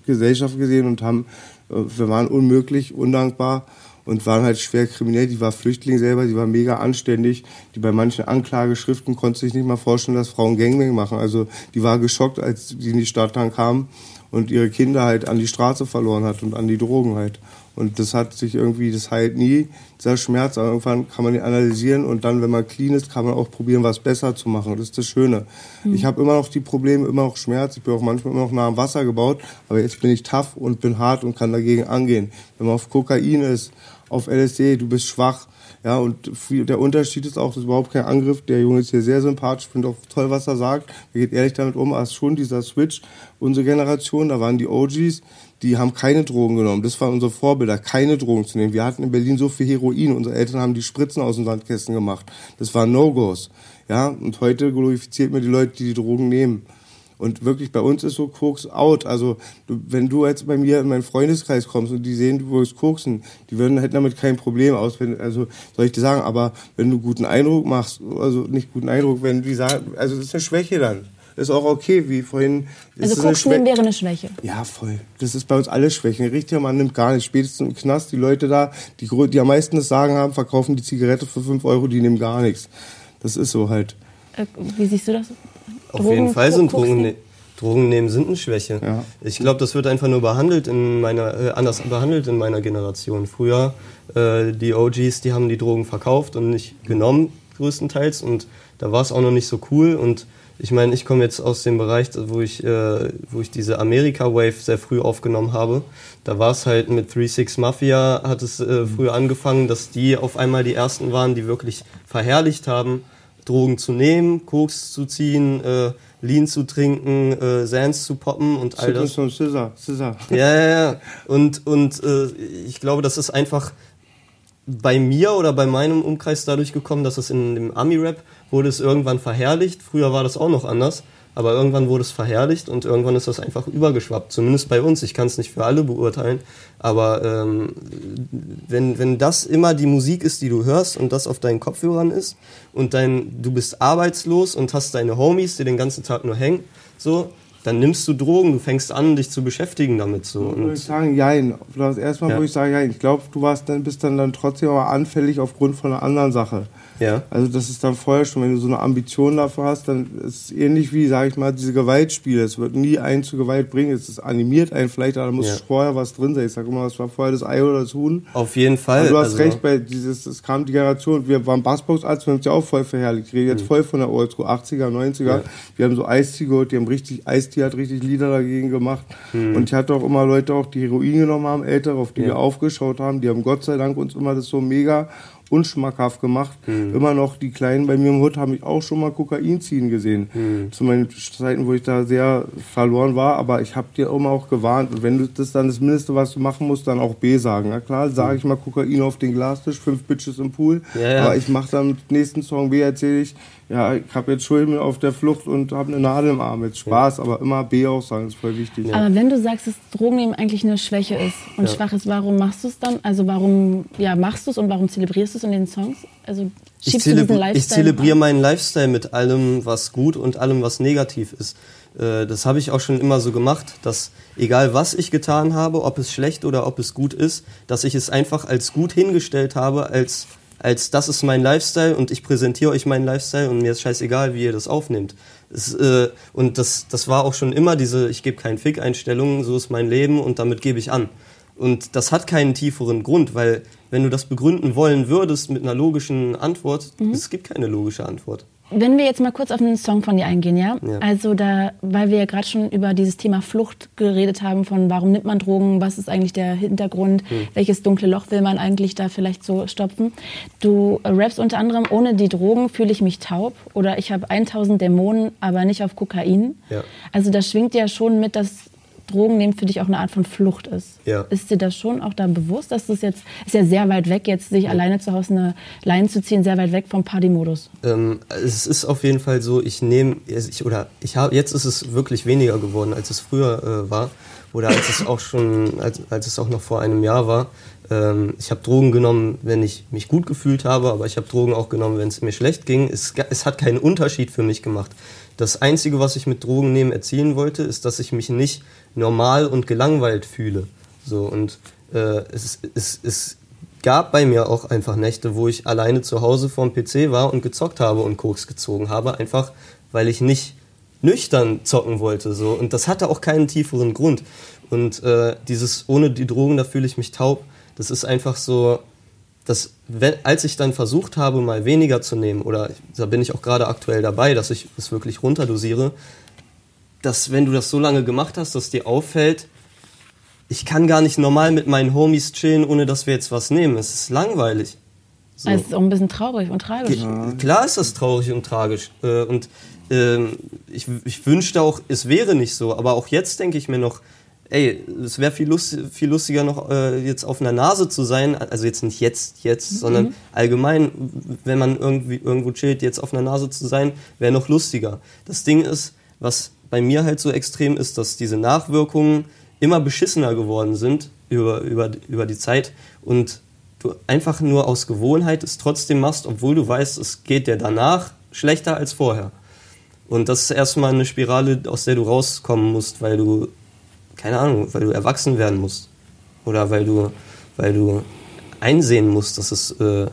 Gesellschaft gesehen und haben, äh, wir waren unmöglich, undankbar und waren halt schwer kriminell. Die war Flüchtling selber, die war mega anständig. Die bei manchen Anklageschriften konnte sich nicht mal vorstellen, dass Frauen Gangbang machen. Also die war geschockt, als sie in die Stadt dann kam und ihre Kinder halt an die Straße verloren hat und an die Drogen halt. Und das hat sich irgendwie, das heilt nie, dieser Schmerz. Aber irgendwann kann man ihn analysieren und dann, wenn man clean ist, kann man auch probieren, was besser zu machen. Das ist das Schöne. Mhm. Ich habe immer noch die Probleme, immer noch Schmerz. Ich bin auch manchmal immer noch nah am Wasser gebaut. Aber jetzt bin ich tough und bin hart und kann dagegen angehen. Wenn man auf Kokain ist, auf LSD, du bist schwach. Ja, und der Unterschied ist auch, das ist überhaupt kein Angriff. Der Junge ist hier sehr sympathisch, finde auch toll, was er sagt. Er geht ehrlich damit um, aber ist schon dieser Switch. Unsere Generation, da waren die OGs, die haben keine Drogen genommen. Das waren unsere Vorbilder, keine Drogen zu nehmen. Wir hatten in Berlin so viel Heroin. Unsere Eltern haben die Spritzen aus den Sandkästen gemacht. Das waren No-Gos. Ja, und heute glorifiziert man die Leute, die die Drogen nehmen. Und wirklich bei uns ist so Koks out. Also du, wenn du jetzt bei mir in meinen Freundeskreis kommst und die sehen, du willst koksen, die würden hätten damit kein Problem aus. Wenn, also soll ich dir sagen, aber wenn du guten Eindruck machst, also nicht guten Eindruck, wenn die sagen, also das ist eine Schwäche dann ist auch okay, wie vorhin. Also Koksen wäre eine Schwäche. Ja, voll. Das ist bei uns alle Schwächen. Ein richtiger Mann nimmt gar nicht. Spätestens im Knast, die Leute da, die, die am meisten das Sagen haben, verkaufen die Zigarette für 5 Euro, die nehmen gar nichts. Das ist so halt. Äh, wie siehst du das? Auf Drogen, jeden Fall sind Drogen, ne Drogen nehmen sind eine Schwäche. Ja. Ich glaube, das wird einfach nur behandelt in meiner, äh, anders behandelt in meiner Generation. Früher, äh, die OGs, die haben die Drogen verkauft und nicht genommen, größtenteils. Und da war es auch noch nicht so cool. Und ich meine, ich komme jetzt aus dem Bereich, wo ich, äh, wo ich diese Amerika-Wave sehr früh aufgenommen habe. Da war es halt mit 3-6 Mafia, hat es äh, früher angefangen, dass die auf einmal die ersten waren, die wirklich verherrlicht haben, Drogen zu nehmen, Koks zu ziehen, äh, Lean zu trinken, äh, Sans zu poppen und all das. Scissor, Scissor. Ja, ja, ja. Und, und äh, ich glaube, das ist einfach bei mir oder bei meinem Umkreis dadurch gekommen, dass es in dem Ami-Rap wurde es irgendwann verherrlicht. Früher war das auch noch anders. aber irgendwann wurde es verherrlicht und irgendwann ist das einfach übergeschwappt. Zumindest bei uns. Ich kann es nicht für alle beurteilen, aber ähm, wenn, wenn das immer die Musik ist, die du hörst und das auf deinen Kopfhörern ist und dein, du bist arbeitslos und hast deine Homies, die den ganzen Tag nur hängen, so, dann nimmst du Drogen, du fängst an, dich zu beschäftigen damit. So. Und würde ich sagen, jein. Erstmal ja. würde ich sagen, jein. Ich glaube, du warst dann, bist dann, dann trotzdem aber anfällig aufgrund von einer anderen Sache. Ja. Also das ist dann vorher schon, wenn du so eine Ambition dafür hast, dann ist es ähnlich wie, sage ich mal, diese Gewaltspiele. Es wird nie einen zu Gewalt bringen. Es ist animiert einen vielleicht, aber da muss ja. vorher was drin sein. Ich sage immer, es war vorher das Ei oder das Huhn. Auf jeden Fall. Aber du hast also recht, bei dieses, es kam die Generation, wir waren Bassbox-Arzt, wir haben es ja auch voll verherrlicht. Ich rede jetzt mhm. voll von der Oldschool 80er, 90er. Ja. Wir haben so Eistee gehört, die haben richtig, Eistee hat richtig Lieder dagegen gemacht. Mhm. Und ich hatte auch immer Leute auch, die Heroin genommen haben, ältere, auf die ja. wir aufgeschaut haben. Die haben Gott sei Dank uns immer das so mega unschmackhaft gemacht. Mhm. Immer noch die Kleinen bei mir im Hut haben ich auch schon mal Kokain ziehen gesehen. Mhm. Zu meinen Zeiten, wo ich da sehr verloren war. Aber ich habe dir immer auch gewarnt. Und wenn du das dann das Mindeste, was du machen musst, dann auch B sagen. Na klar, sage mhm. ich mal Kokain auf den Glastisch, fünf Bitches im Pool. Ja, ja. Aber ich mache dann dem nächsten Song B, erzähle ich, ja, ich habe jetzt Schulden auf der Flucht und habe eine Nadel im Arm. Jetzt Spaß, ja. aber immer B auch sagen, ist voll wichtig. Aber wenn du sagst, dass Drogennehmen eigentlich eine Schwäche ist und schwach ist, warum machst du es dann? Also warum ja, machst du es und warum zelebrierst du es in den Songs? Also ich, zelebri ich zelebriere meinen Lifestyle mit allem, was gut und allem, was negativ ist. Äh, das habe ich auch schon immer so gemacht, dass egal was ich getan habe, ob es schlecht oder ob es gut ist, dass ich es einfach als gut hingestellt habe, als als das ist mein Lifestyle und ich präsentiere euch meinen Lifestyle und mir ist scheißegal, wie ihr das aufnehmt. Es, äh, und das, das war auch schon immer diese Ich gebe keinen Fick-Einstellung, so ist mein Leben und damit gebe ich an. Und das hat keinen tieferen Grund, weil wenn du das begründen wollen würdest mit einer logischen Antwort, mhm. es gibt keine logische Antwort. Wenn wir jetzt mal kurz auf einen Song von dir eingehen, ja? ja. Also da, weil wir ja gerade schon über dieses Thema Flucht geredet haben, von warum nimmt man Drogen, was ist eigentlich der Hintergrund, hm. welches dunkle Loch will man eigentlich da vielleicht so stopfen. Du rappst unter anderem, ohne die Drogen fühle ich mich taub oder ich habe 1000 Dämonen, aber nicht auf Kokain. Ja. Also da schwingt ja schon mit, dass Drogen nehmen für dich auch eine Art von Flucht ist. Ja. Ist dir das schon auch da bewusst, dass das jetzt ist ja sehr weit weg, jetzt sich ja. alleine zu Hause eine Leine zu ziehen, sehr weit weg vom Partymodus? Ähm, es ist auf jeden Fall so, ich nehme, ich, oder ich habe, jetzt ist es wirklich weniger geworden, als es früher äh, war. Oder als es auch schon, als, als es auch noch vor einem Jahr war. Ähm, ich habe Drogen genommen, wenn ich mich gut gefühlt habe, aber ich habe Drogen auch genommen, wenn es mir schlecht ging. Es, es hat keinen Unterschied für mich gemacht. Das Einzige, was ich mit Drogen nehmen erzielen wollte, ist, dass ich mich nicht normal und gelangweilt fühle. So, und äh, es, es, es gab bei mir auch einfach Nächte, wo ich alleine zu Hause vorm PC war und gezockt habe und Koks gezogen habe, einfach weil ich nicht nüchtern zocken wollte. So. Und das hatte auch keinen tieferen Grund. Und äh, dieses ohne die Drogen, da fühle ich mich taub, das ist einfach so, dass wenn, als ich dann versucht habe, mal weniger zu nehmen, oder da bin ich auch gerade aktuell dabei, dass ich es wirklich runterdosiere, dass wenn du das so lange gemacht hast, dass dir auffällt, ich kann gar nicht normal mit meinen Homies chillen, ohne dass wir jetzt was nehmen. Es ist langweilig. So. Es ist auch ein bisschen traurig und tragisch. Ge klar ist das traurig und tragisch. Äh, und ähm, ich, ich wünschte auch, es wäre nicht so. Aber auch jetzt denke ich mir noch, ey, es wäre viel, lust, viel lustiger noch äh, jetzt auf einer Nase zu sein, also jetzt nicht jetzt, jetzt, mhm. sondern allgemein, wenn man irgendwie irgendwo chillt, jetzt auf einer Nase zu sein, wäre noch lustiger. Das Ding ist, was bei mir halt so extrem ist, dass diese Nachwirkungen immer beschissener geworden sind über, über, über die Zeit und du einfach nur aus Gewohnheit es trotzdem machst, obwohl du weißt, es geht dir danach schlechter als vorher. Und das ist erstmal eine Spirale, aus der du rauskommen musst, weil du keine Ahnung, weil du erwachsen werden musst. Oder weil du, weil du einsehen musst, dass es, äh,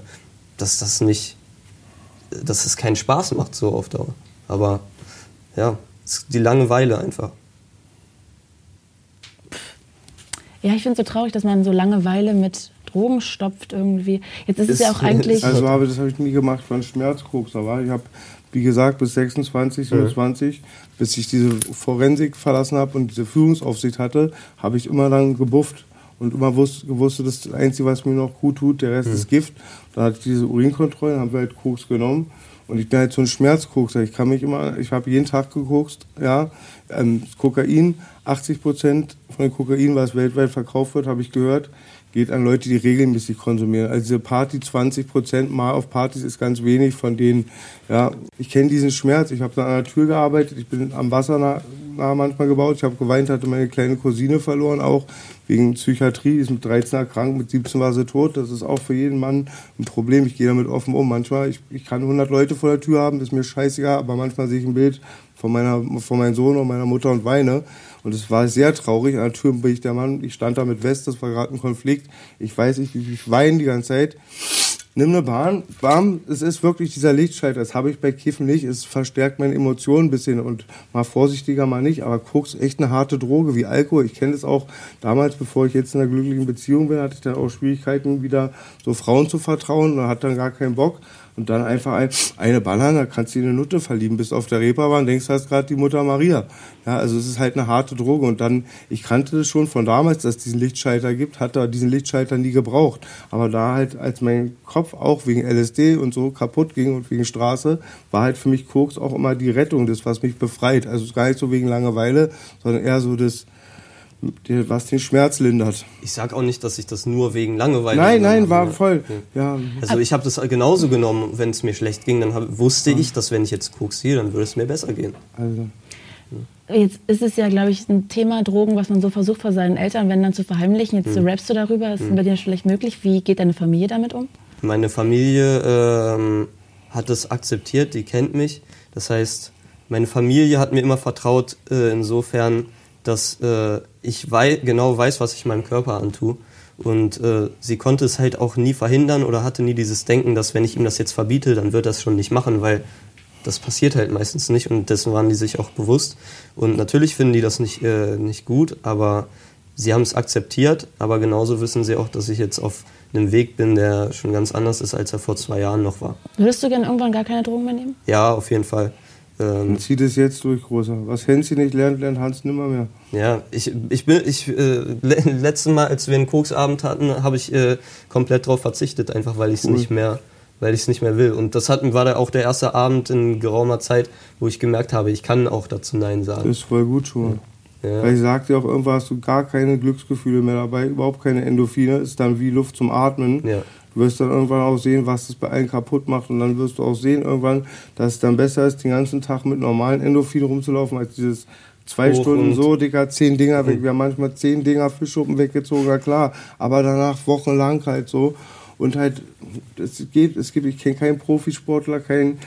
dass das nicht, dass es keinen Spaß macht so auf Dauer. Aber ja, es ist die Langeweile einfach. Ja, ich finde es so traurig, dass man so Langeweile mit Drogen stopft irgendwie. Jetzt ist, ist es ja auch eigentlich. Also habe das habe ich nie gemacht von Schmerzkoks. Aber ich habe wie gesagt, bis 26, 27, mhm. bis ich diese Forensik verlassen habe und diese Führungsaufsicht hatte, habe ich immer dann gebufft und immer wusste, gewusst, das ist das Einzige, was mir noch gut tut, der Rest mhm. ist Gift. Dann hatte ich diese Urinkontrollen, haben wir halt Koks genommen. Und ich bin halt so ein Schmerzkokser. Ich kann mich immer, ich habe jeden Tag gekokst, ja. Ähm, Kokain, 80 Prozent von dem Kokain, was weltweit verkauft wird, habe ich gehört, geht an Leute, die regelmäßig konsumieren. Also diese Party 20 Prozent mal auf Partys ist ganz wenig von denen. Ja, ich kenne diesen Schmerz. Ich habe an der Tür gearbeitet. Ich bin am Wasser nah, nah manchmal gebaut. Ich habe geweint, hatte meine kleine Cousine verloren, auch wegen Psychiatrie. Die ist mit 13 erkrankt, mit 17 war sie tot. Das ist auch für jeden Mann ein Problem. Ich gehe damit offen um. Manchmal, ich, ich kann 100 Leute vor der Tür haben, ist mir scheißegal. Aber manchmal sehe ich ein Bild von meiner, von meinem Sohn und meiner Mutter und weine. Und es war sehr traurig. An der Tür bin ich der Mann, ich stand da mit West, das war gerade ein Konflikt. Ich weiß nicht, ich weine die ganze Zeit. Nimm eine Bahn, bam, es ist wirklich dieser Lichtschalter. Das habe ich bei Kiffen nicht. Es verstärkt meine Emotionen ein bisschen und mal vorsichtiger, mal nicht. Aber Koks echt eine harte Droge wie Alkohol. Ich kenne das auch damals, bevor ich jetzt in einer glücklichen Beziehung bin, hatte ich dann auch Schwierigkeiten, wieder so Frauen zu vertrauen und hat dann gar keinen Bock und dann einfach ein, eine ballern, da kannst du dir eine Nutte verlieben, bist auf der Reeperbahn, denkst, du hast gerade die Mutter Maria. Ja, also es ist halt eine harte Droge und dann, ich kannte das schon von damals, dass es diesen Lichtschalter gibt, hatte diesen Lichtschalter nie gebraucht. Aber da halt, als mein Kopf auch wegen LSD und so kaputt ging und wegen Straße, war halt für mich Koks auch immer die Rettung, das, was mich befreit. Also gar nicht so wegen Langeweile, sondern eher so das, was den Schmerz lindert. Ich sag auch nicht, dass ich das nur wegen Langeweile. Nein, nein, war voll. Ja. Also ich habe das genauso genommen, wenn es mir schlecht ging, dann hab, wusste ja. ich, dass wenn ich jetzt Koks ziehe, dann würde es mir besser gehen. Also. Jetzt ist es ja, glaube ich, ein Thema Drogen, was man so versucht vor seinen Eltern, wenn dann zu verheimlichen. Jetzt hm. rappst du darüber, ist hm. bei dir vielleicht möglich. Wie geht deine Familie damit um? Meine Familie ähm, hat das akzeptiert, die kennt mich. Das heißt, meine Familie hat mir immer vertraut, äh, insofern, dass äh, ich wei genau weiß, was ich meinem Körper antue. Und äh, sie konnte es halt auch nie verhindern oder hatte nie dieses Denken, dass wenn ich ihm das jetzt verbiete, dann wird er es schon nicht machen, weil das passiert halt meistens nicht und dessen waren die sich auch bewusst. Und natürlich finden die das nicht, äh, nicht gut, aber sie haben es akzeptiert, aber genauso wissen sie auch, dass ich jetzt auf einem Weg bin, der schon ganz anders ist, als er vor zwei Jahren noch war. Würdest du gerne irgendwann gar keine Drogen mehr nehmen? Ja, auf jeden Fall. Ähm, zieht es jetzt durch, Großer. Was Hänsi nicht lernt, lernt Hans nimmer mehr. Ja, ich, ich bin, ich, äh, letztes Mal, als wir einen Koksabend hatten, habe ich äh, komplett darauf verzichtet, einfach weil ich es cool. nicht mehr, weil ich es nicht mehr will. Und das hat, war da auch der erste Abend in geraumer Zeit, wo ich gemerkt habe, ich kann auch dazu Nein sagen. Das ist voll gut schon. Ja. Weil ich sagte auch, irgendwann hast du gar keine Glücksgefühle mehr dabei, überhaupt keine Endorphine, ist dann wie Luft zum Atmen. Ja. Du wirst dann irgendwann auch sehen, was das bei allen kaputt macht. Und dann wirst du auch sehen irgendwann, dass es dann besser ist, den ganzen Tag mit normalen Endorphinen rumzulaufen, als dieses zwei Hoch Stunden so, Digga, zehn Dinger weg. Wir haben manchmal zehn Dinger Fischschuppen weggezogen, ja klar. Aber danach wochenlang halt so. Und halt, es gibt, es gibt, ich kenne keinen Profisportler, keinen,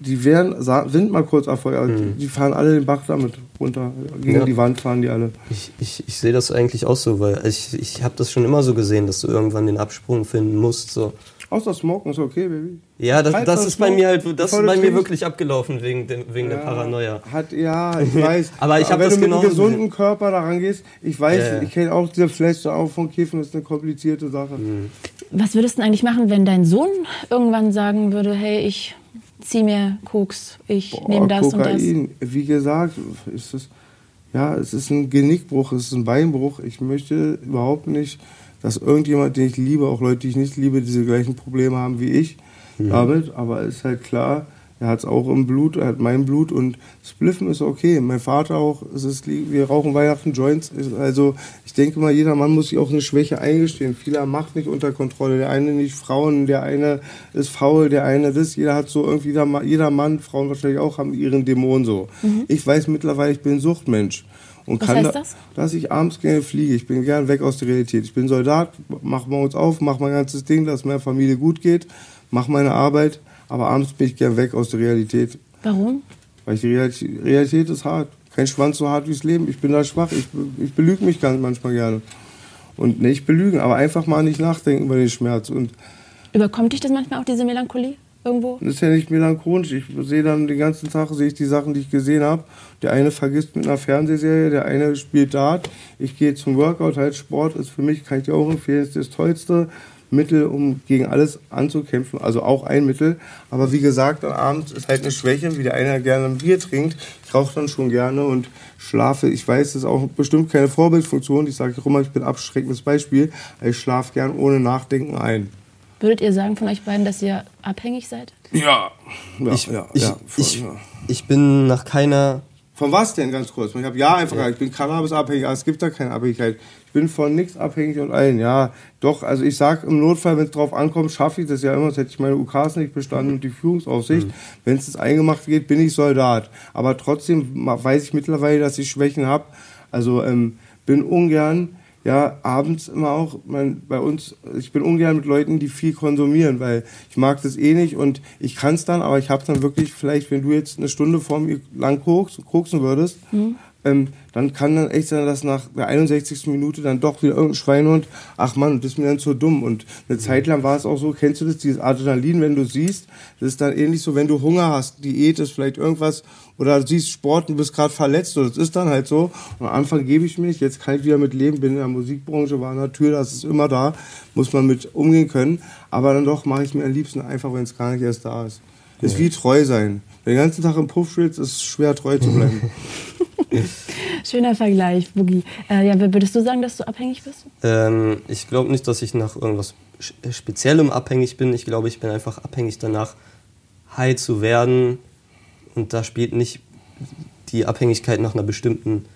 die werden, sind mal kurz Erfolg, mhm. die fahren alle den Bach damit runter, gegen ja. die Wand fahren die alle. Ich, ich, ich sehe das eigentlich auch so, weil ich, ich habe das schon immer so gesehen, dass du irgendwann den Absprung finden musst, so. Außer Smoken ist okay, Baby. Ja, das, das ist bei mir halt, das ist bei mir wirklich abgelaufen wegen, den, wegen ja, der Paranoia. Hat, ja, ich weiß. aber ich habe das wenn du mit einem gesunden Körper daran gehst, ich weiß, ja, ja. ich kenne auch diese Fläche auch von Kiffen, das ist eine komplizierte Sache. Mhm. Was würdest du eigentlich machen, wenn dein Sohn irgendwann sagen würde, hey, ich zieh mir Koks, ich nehme das Kokain. und das? Wie gesagt, ist es, ja, es ist ein Genickbruch, es ist ein Beinbruch. Ich möchte überhaupt nicht dass irgendjemand, den ich liebe, auch Leute, die ich nicht liebe, diese gleichen Probleme haben wie ich mhm. damit. Aber es ist halt klar, er hat es auch im Blut, er hat mein Blut und Spliffen ist okay. Mein Vater auch, es ist, wir rauchen Weihnachten Joints. Also ich denke mal, jeder Mann muss sich auch eine Schwäche eingestehen. Vieler macht nicht unter Kontrolle. Der eine nicht Frauen, der eine ist faul, der eine das. Jeder hat so irgendwie, jeder Mann, Frauen wahrscheinlich auch, haben ihren Dämon so. Mhm. Ich weiß mittlerweile, ich bin Suchtmensch. Und Was heißt das? dass ich abends gerne fliege. Ich bin gern weg aus der Realität. Ich bin Soldat, mach morgens auf, mach mein ganzes Ding, dass meiner Familie gut geht, mach meine Arbeit, aber abends bin ich gern weg aus der Realität. Warum? Weil die Realität ist hart. Kein Schwanz so hart wie das Leben. Ich bin da schwach. Ich, ich belüge mich ganz manchmal gerne. Und nicht belügen, aber einfach mal nicht nachdenken über den Schmerz. Und Überkommt dich das manchmal auch, diese Melancholie? irgendwo? Das ist ja nicht melancholisch. Ich sehe dann den ganzen Tag sehe ich die Sachen, die ich gesehen habe. Der eine vergisst mit einer Fernsehserie, der eine spielt Dart. Ich gehe zum Workout, halt Sport ist für mich, kann ich dir auch empfehlen, ist das tollste Mittel, um gegen alles anzukämpfen. Also auch ein Mittel. Aber wie gesagt, am Abend ist halt eine Schwäche, wie der eine gerne ein Bier trinkt. Ich rauche dann schon gerne und schlafe. Ich weiß, das ist auch bestimmt keine Vorbildfunktion. Ich sage auch immer, ich bin ein abschreckendes Beispiel. Ich schlafe gern ohne Nachdenken ein. Würdet ihr sagen von euch beiden, dass ihr abhängig seid? Ja. ja, ich, ja, ich, ja, voll, ich, ich bin nach keiner Von was denn, ganz kurz? Ich habe ja einfach gesagt, ich bin Cannabis-abhängig, aber es gibt da keine Abhängigkeit. Ich bin von nichts abhängig und allen. Ja, doch, also ich sag im Notfall, wenn es drauf ankommt, schaffe ich das ja immer, das hätte ich meine UKs nicht bestanden und die Führungsaufsicht. Mhm. Wenn es eingemacht geht, bin ich Soldat. Aber trotzdem weiß ich mittlerweile, dass ich Schwächen habe. Also ähm, bin ungern ja, abends immer auch, mein, bei uns, ich bin ungern mit Leuten, die viel konsumieren, weil ich mag das eh nicht und ich kann es dann, aber ich habe dann wirklich vielleicht, wenn du jetzt eine Stunde vor mir lang koksen würdest, mhm ähm, dann kann dann echt sein, dass nach der 61. Minute dann doch wieder irgendein Schweinhund, ach man, das ist mir dann zu dumm. Und eine Zeit lang war es auch so, kennst du das, dieses Adrenalin, wenn du siehst, das ist dann ähnlich so, wenn du Hunger hast, Diät ist vielleicht irgendwas, oder du siehst Sport und bist gerade verletzt, oder das ist dann halt so. Und am Anfang gebe ich mir nicht, jetzt kann ich wieder mit leben, bin in der Musikbranche, war Natur, das ist immer da, muss man mit umgehen können. Aber dann doch mache ich mir am liebsten einfach, wenn es gar nicht erst da ist. Das ist wie treu sein. Den ganzen Tag im Puff ist es schwer treu zu bleiben. Schöner Vergleich, Boogie. Äh, ja, würdest du sagen, dass du abhängig bist? Ähm, ich glaube nicht, dass ich nach irgendwas Speziellem abhängig bin. Ich glaube, ich bin einfach abhängig danach, high zu werden. Und da spielt nicht die Abhängigkeit nach einer bestimmten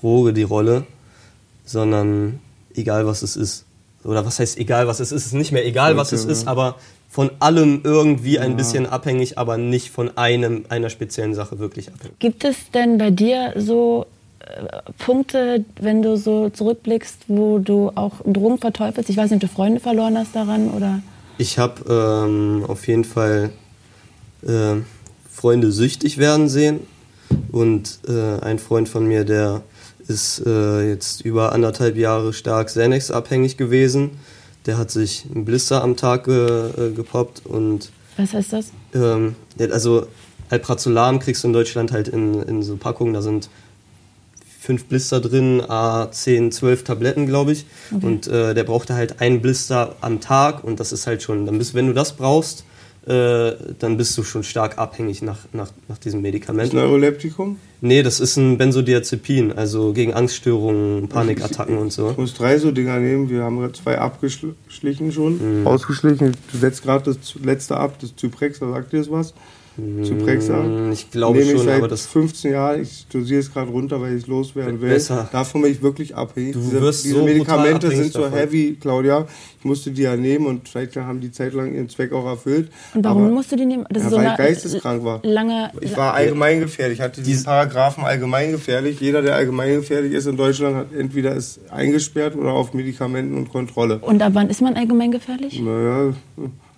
Droge die Rolle, sondern egal was es ist. Oder was heißt egal was es ist? Es ist nicht mehr egal was es ist, aber von allem irgendwie ein ja. bisschen abhängig, aber nicht von einem, einer speziellen Sache wirklich abhängig. Gibt es denn bei dir so äh, Punkte, wenn du so zurückblickst, wo du auch Drogen verteufelst? Ich weiß nicht, ob du Freunde verloren hast daran oder? Ich habe ähm, auf jeden Fall äh, Freunde süchtig werden sehen und äh, ein Freund von mir, der ist äh, jetzt über anderthalb Jahre stark Xanax abhängig gewesen der hat sich einen Blister am Tag äh, gepoppt und. Was heißt das? Ähm, also Alprazolam kriegst du in Deutschland halt in, in so Packungen, da sind fünf Blister drin, a 10, 12 Tabletten, glaube ich. Okay. Und äh, der brauchte halt einen Blister am Tag und das ist halt schon, dann bist, wenn du das brauchst, äh, dann bist du schon stark abhängig nach, nach, nach diesem Medikament. Ist Neuroleptikum? Nee, das ist ein Benzodiazepin, also gegen Angststörungen, Panikattacken und so. Ich muss drei so Dinger nehmen, wir haben zwei abgeschlichen schon, mhm. ausgeschlichen. Du setzt gerade das letzte ab, das Zyprex, da sagt dir das was? Zyprexa. Mm, ich glaube Nehme schon, seit aber das 15 Jahren. Ich dosiere es gerade runter, weil ich es loswerden will. Besser. Davon bin ich wirklich abhängig. Du diese, wirst diese so Medikamente sind so davon. heavy, Claudia. Ich musste die ja nehmen und vielleicht haben die Zeit lang ihren Zweck auch erfüllt. Und warum aber, musst du die nehmen? Das ja, ist so weil ich geisteskrank war. Lange, ich war allgemeingefährlich. Ich hatte diesen Paragraphen allgemeingefährlich. Jeder, der allgemeingefährlich ist in Deutschland, hat entweder ist eingesperrt oder auf Medikamenten und Kontrolle. Und ab wann ist man allgemeingefährlich? Naja,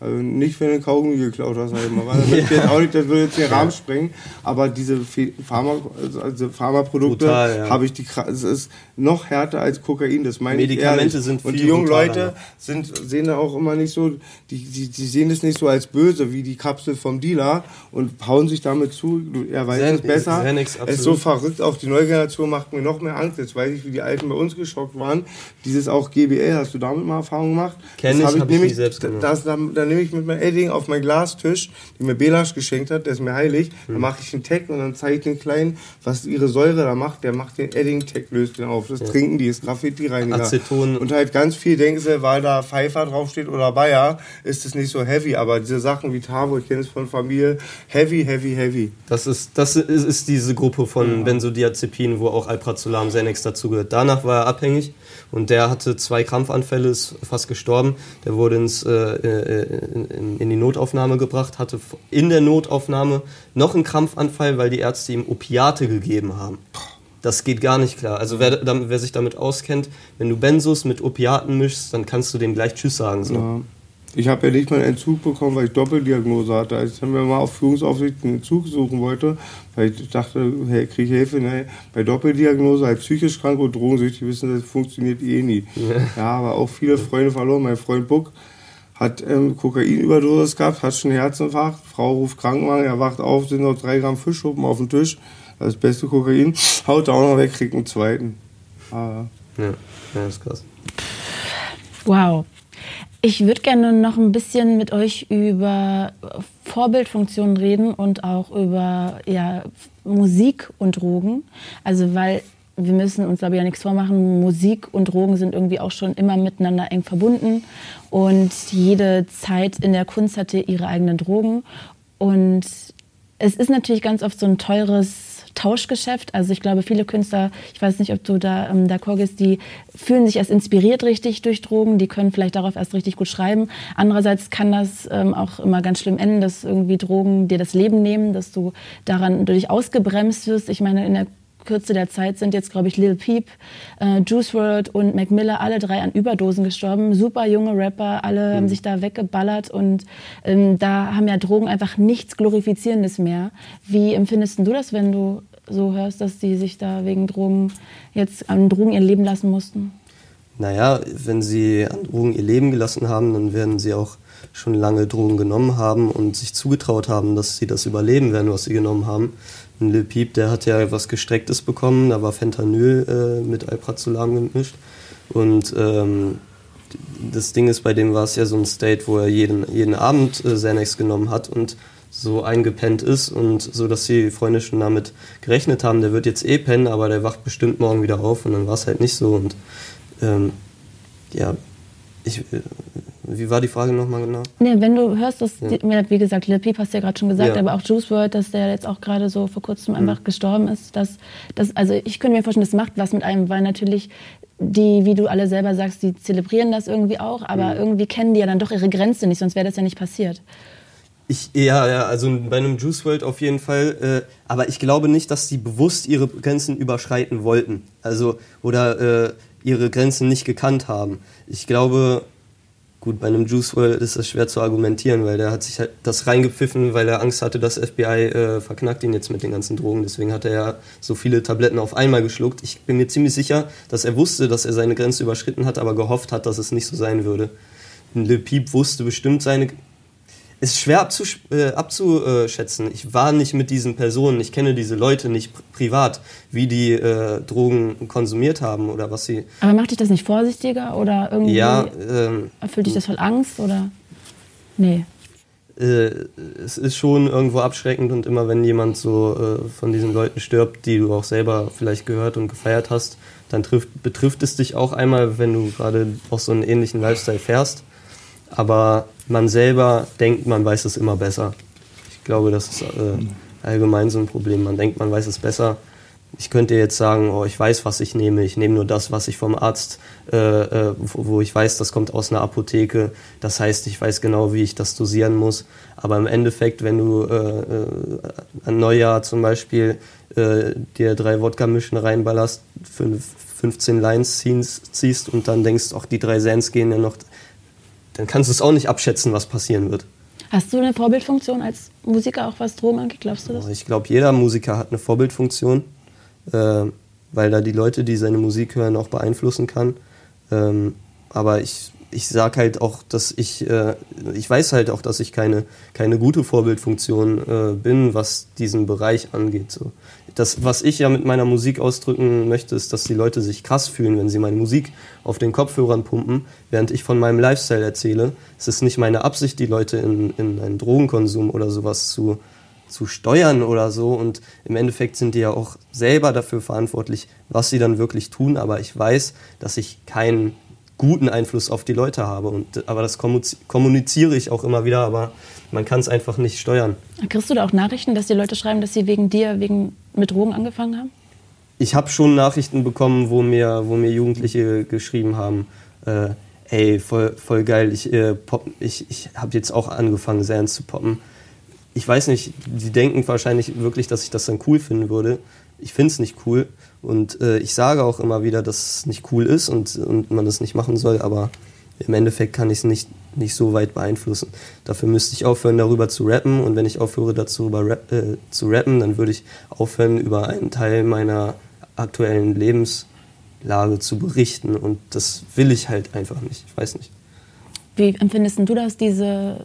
also nicht, wenn du Kaugummi geklaut hast, halt mal. Das, ja. auch nicht, das würde jetzt den Rahmen sprengen. Aber diese Pharma, also Pharmaprodukte ja. habe ich die, es ist noch härter als Kokain, das meine Medikamente ich ehrlich. sind viel Und die jungen Leute sind, sehen auch immer nicht so, die, die, die sehen es nicht so als böse wie die Kapsel vom Dealer und hauen sich damit zu. Er weiß Zen, es besser. Zenix, es ist so verrückt, auch die neue Generation macht mir noch mehr Angst. Jetzt weiß ich, wie die Alten bei uns geschockt waren. Dieses auch GBL, hast du damit mal Erfahrung gemacht? Kenn ich, habe ich, nämlich, selbst gemacht. Das, da, da nehme ich mit meinem Edding auf meinen Glastisch, den mir Belasch geschenkt hat, der ist mir heilig. Hm. Da mache ich einen Tag und dann zeige ich den Kleinen, was ihre Säure da macht. Der macht den Edding-Tag, löst den auf. Das ja. trinken die, ist Graffiti-Reiniger. Aceton. Und halt ganz viel denken sie, weil da Pfeiffer draufsteht oder Bayer, ist es nicht so heavy. Aber diese Sachen wie Tavo, ich kenne es von Familie, heavy, heavy, heavy. Das ist, das ist, ist diese Gruppe von ja. Benzodiazepinen, wo auch Alprazolam, Xanax dazugehört. Danach war er abhängig und der hatte zwei Krampfanfälle, ist fast gestorben. Der wurde ins, äh, äh in, in, die Notaufnahme gebracht, hatte in der Notaufnahme noch einen Krampfanfall, weil die Ärzte ihm Opiate gegeben haben. Das geht gar nicht klar. Also wer, wer sich damit auskennt, wenn du Benzos mit Opiaten mischst, dann kannst du dem gleich Tschüss sagen. So. Ja. Ich habe ja nicht mal einen Entzug bekommen, weil ich Doppeldiagnose hatte. Als ich dann mal auf Führungsaufsicht einen Entzug suchen wollte, weil ich dachte, hey, kriege ich Hilfe? Nein, bei Doppeldiagnose als psychisch krank und drogensüchtig wissen, das funktioniert eh nie. Ja, ja aber auch viele Freunde verloren. Mein Freund Buck hat ähm, Kokainüberdosis gehabt, hat schon einen Herzinfarkt. Frau ruft Krankenwagen, er wacht auf, sind noch drei Gramm Fischschuppen auf dem Tisch. Das beste Kokain. Haut auch noch weg, kriegt einen zweiten. Ah. Ja, ja, das ist krass. Wow. Ich würde gerne noch ein bisschen mit euch über Vorbildfunktionen reden und auch über ja, Musik und Drogen. Also weil wir müssen uns glaube ich ja nichts vormachen, Musik und Drogen sind irgendwie auch schon immer miteinander eng verbunden und jede Zeit in der Kunst hatte ihre eigenen Drogen und es ist natürlich ganz oft so ein teures Tauschgeschäft. Also ich glaube, viele Künstler, ich weiß nicht, ob du da ähm, d'accord bist, die fühlen sich erst inspiriert richtig durch Drogen, die können vielleicht darauf erst richtig gut schreiben. Andererseits kann das ähm, auch immer ganz schlimm enden, dass irgendwie Drogen dir das Leben nehmen, dass du daran durch ausgebremst wirst. Ich meine, in der Kürze der Zeit sind jetzt, glaube ich, Lil Peep, äh, Juice WRLD und Mac Miller alle drei an Überdosen gestorben. Super junge Rapper, alle mhm. haben sich da weggeballert und ähm, da haben ja Drogen einfach nichts Glorifizierendes mehr. Wie empfindest du das, wenn du so hörst, dass die sich da wegen Drogen jetzt an Drogen ihr Leben lassen mussten? Naja, wenn sie an Drogen ihr Leben gelassen haben, dann werden sie auch schon lange Drogen genommen haben und sich zugetraut haben, dass sie das überleben werden, was sie genommen haben. Und Lil Peep, der hat ja was Gestrecktes bekommen, da war Fentanyl äh, mit Alprazolam gemischt. Und ähm, das Ding ist, bei dem war es ja so ein State, wo er jeden, jeden Abend äh, genommen hat und so eingepennt ist und so, dass die Freunde schon damit gerechnet haben, der wird jetzt eh pennen, aber der wacht bestimmt morgen wieder auf und dann war es halt nicht so und ähm, ja, ich, äh, wie war die Frage nochmal genau? Nee, wenn du hörst, dass, ja. die, wie gesagt, Lil Peep hast du ja gerade schon gesagt, ja. aber auch Juice WRLD, dass der jetzt auch gerade so vor kurzem mhm. einfach gestorben ist, dass, dass, also ich könnte mir vorstellen, das macht was mit einem, weil natürlich die, wie du alle selber sagst, die zelebrieren das irgendwie auch, aber mhm. irgendwie kennen die ja dann doch ihre Grenze nicht, sonst wäre das ja nicht passiert. Ich, ja, ja, also bei einem Juice World auf jeden Fall. Äh, aber ich glaube nicht, dass die bewusst ihre Grenzen überschreiten wollten. Also, oder äh, ihre Grenzen nicht gekannt haben. Ich glaube, Gut, bei einem Juice WRLD ist das schwer zu argumentieren, weil der hat sich halt das reingepfiffen, weil er Angst hatte, dass FBI äh, verknackt ihn jetzt mit den ganzen Drogen. Deswegen hat er ja so viele Tabletten auf einmal geschluckt. Ich bin mir ziemlich sicher, dass er wusste, dass er seine Grenze überschritten hat, aber gehofft hat, dass es nicht so sein würde. Lil Peep wusste bestimmt seine ist schwer abzusch äh, abzuschätzen. Ich war nicht mit diesen Personen, ich kenne diese Leute nicht privat, wie die äh, Drogen konsumiert haben oder was sie. Aber macht dich das nicht vorsichtiger oder irgendwie? Ja. Ähm, erfüllt dich das voll Angst oder? Nee. Äh, es ist schon irgendwo abschreckend und immer wenn jemand so äh, von diesen Leuten stirbt, die du auch selber vielleicht gehört und gefeiert hast, dann trifft, betrifft es dich auch einmal, wenn du gerade auch so einen ähnlichen Lifestyle fährst. Aber man selber denkt, man weiß es immer besser. Ich glaube, das ist äh, allgemein so ein Problem. Man denkt, man weiß es besser. Ich könnte jetzt sagen, oh, ich weiß, was ich nehme. Ich nehme nur das, was ich vom Arzt, äh, äh, wo ich weiß, das kommt aus einer Apotheke. Das heißt, ich weiß genau, wie ich das dosieren muss. Aber im Endeffekt, wenn du äh, äh an Neujahr zum Beispiel äh, dir drei Wodka-Mischen reinballerst, fünf, 15 Lines ziehst, und dann denkst, ach, die drei Sens gehen ja noch dann kannst du es auch nicht abschätzen, was passieren wird. Hast du eine Vorbildfunktion als Musiker, auch was Drogen angeht? Glaubst du das? Ich glaube, jeder Musiker hat eine Vorbildfunktion, äh, weil da die Leute, die seine Musik hören, auch beeinflussen kann. Ähm, aber ich, ich sage halt auch, dass ich, äh, ich weiß halt auch, dass ich keine, keine gute Vorbildfunktion äh, bin, was diesen Bereich angeht. So das, was ich ja mit meiner Musik ausdrücken möchte, ist, dass die Leute sich krass fühlen, wenn sie meine Musik auf den Kopfhörern pumpen, während ich von meinem Lifestyle erzähle. Es ist nicht meine Absicht, die Leute in, in einen Drogenkonsum oder sowas zu, zu steuern oder so. Und im Endeffekt sind die ja auch selber dafür verantwortlich, was sie dann wirklich tun. Aber ich weiß, dass ich keinen guten Einfluss auf die Leute habe. Und, aber das kommuniziere ich auch immer wieder, aber man kann es einfach nicht steuern. Kriegst du da auch Nachrichten, dass die Leute schreiben, dass sie wegen dir wegen mit Drogen angefangen haben? Ich habe schon Nachrichten bekommen, wo mir, wo mir Jugendliche geschrieben haben, äh, ey, voll, voll geil, ich, äh, ich, ich habe jetzt auch angefangen, sehr zu poppen. Ich weiß nicht, die denken wahrscheinlich wirklich, dass ich das dann cool finden würde. Ich finde es nicht cool und äh, ich sage auch immer wieder, dass es nicht cool ist und, und man das nicht machen soll, aber im Endeffekt kann ich es nicht, nicht so weit beeinflussen. Dafür müsste ich aufhören, darüber zu rappen. Und wenn ich aufhöre, dazu rap, äh, zu rappen, dann würde ich aufhören, über einen Teil meiner aktuellen Lebenslage zu berichten. Und das will ich halt einfach nicht. Ich weiß nicht. Wie empfindest du das, diese,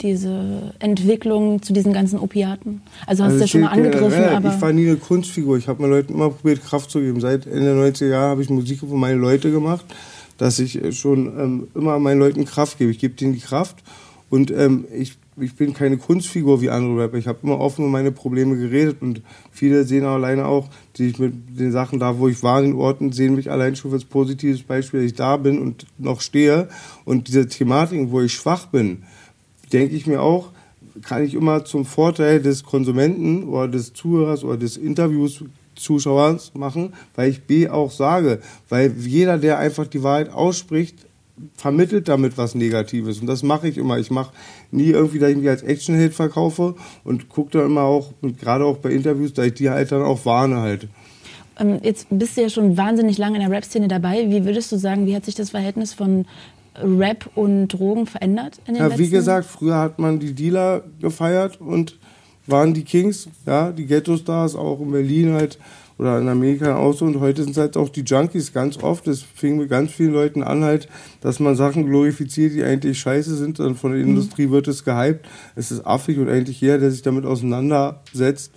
diese Entwicklung zu diesen ganzen Opiaten? Also hast also du das schon mal angegriffen? Ja, aber ich war nie eine Kunstfigur. Ich habe meinen Leuten immer probiert, Kraft zu geben. Seit Ende der 90er Jahre habe ich Musik für meine Leute gemacht dass ich äh, schon ähm, immer meinen Leuten Kraft gebe. Ich gebe denen die Kraft und ähm, ich, ich bin keine Kunstfigur wie andere Rapper. Ich habe immer offen über meine Probleme geredet und viele sehen alleine auch, die ich mit den Sachen da, wo ich war, in den Orten, sehen mich allein schon als positives Beispiel, dass ich da bin und noch stehe. Und diese Thematiken, wo ich schwach bin, denke ich mir auch, kann ich immer zum Vorteil des Konsumenten oder des Zuhörers oder des Interviews Zuschauers machen, weil ich B auch sage, weil jeder, der einfach die Wahrheit ausspricht, vermittelt damit was Negatives. Und das mache ich immer. Ich mache nie irgendwie, dass ich mich als Action-Held verkaufe und gucke dann immer auch, gerade auch bei Interviews, dass ich die halt dann auch warne halt. Ähm, jetzt bist du ja schon wahnsinnig lange in der Rap-Szene dabei. Wie würdest du sagen, wie hat sich das Verhältnis von Rap und Drogen verändert in den ja, Wie gesagt, früher hat man die Dealer gefeiert und waren die Kings, ja, die Ghetto-Stars, auch in Berlin halt oder in Amerika auch so. Und heute sind es halt auch die Junkies ganz oft. Das fing mit ganz vielen Leuten an halt, dass man Sachen glorifiziert, die eigentlich scheiße sind. Dann von der mhm. Industrie wird es gehypt. Es ist affig und eigentlich jeder, der sich damit auseinandersetzt,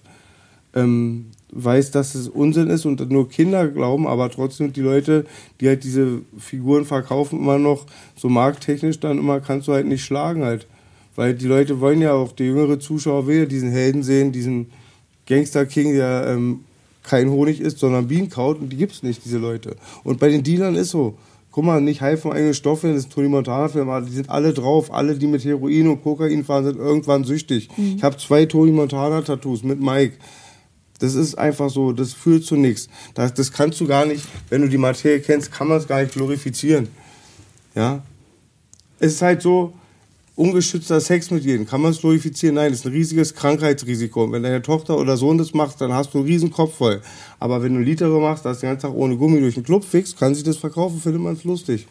ähm, weiß, dass es Unsinn ist und nur Kinder glauben, aber trotzdem die Leute, die halt diese Figuren verkaufen, immer noch so markttechnisch dann immer kannst du halt nicht schlagen halt. Weil die Leute wollen ja auch, der jüngere Zuschauer will ja diesen Helden sehen, diesen Gangster King, der ähm, kein Honig isst, sondern Bienen kaut und die gibt's nicht, diese Leute. Und bei den Dealern ist so. Guck mal, nicht High von eigenen Stoffen, das ist ein Tony Montana-Film, aber die sind alle drauf. Alle, die mit Heroin und Kokain fahren, sind irgendwann süchtig. Mhm. Ich habe zwei Tony Montana-Tattoos mit Mike. Das ist einfach so, das führt zu nichts. Das, das kannst du gar nicht, wenn du die Materie kennst, kann man es gar nicht glorifizieren. Ja? Es ist halt so, ungeschützter Sex mit jedem. Kann man es glorifizieren? Nein, das ist ein riesiges Krankheitsrisiko. Und wenn deine Tochter oder Sohn das macht, dann hast du einen riesen Kopf voll. Aber wenn du Litere machst, das den ganzen Tag ohne Gummi durch den Club fix, kann sich das verkaufen, findet man es lustig.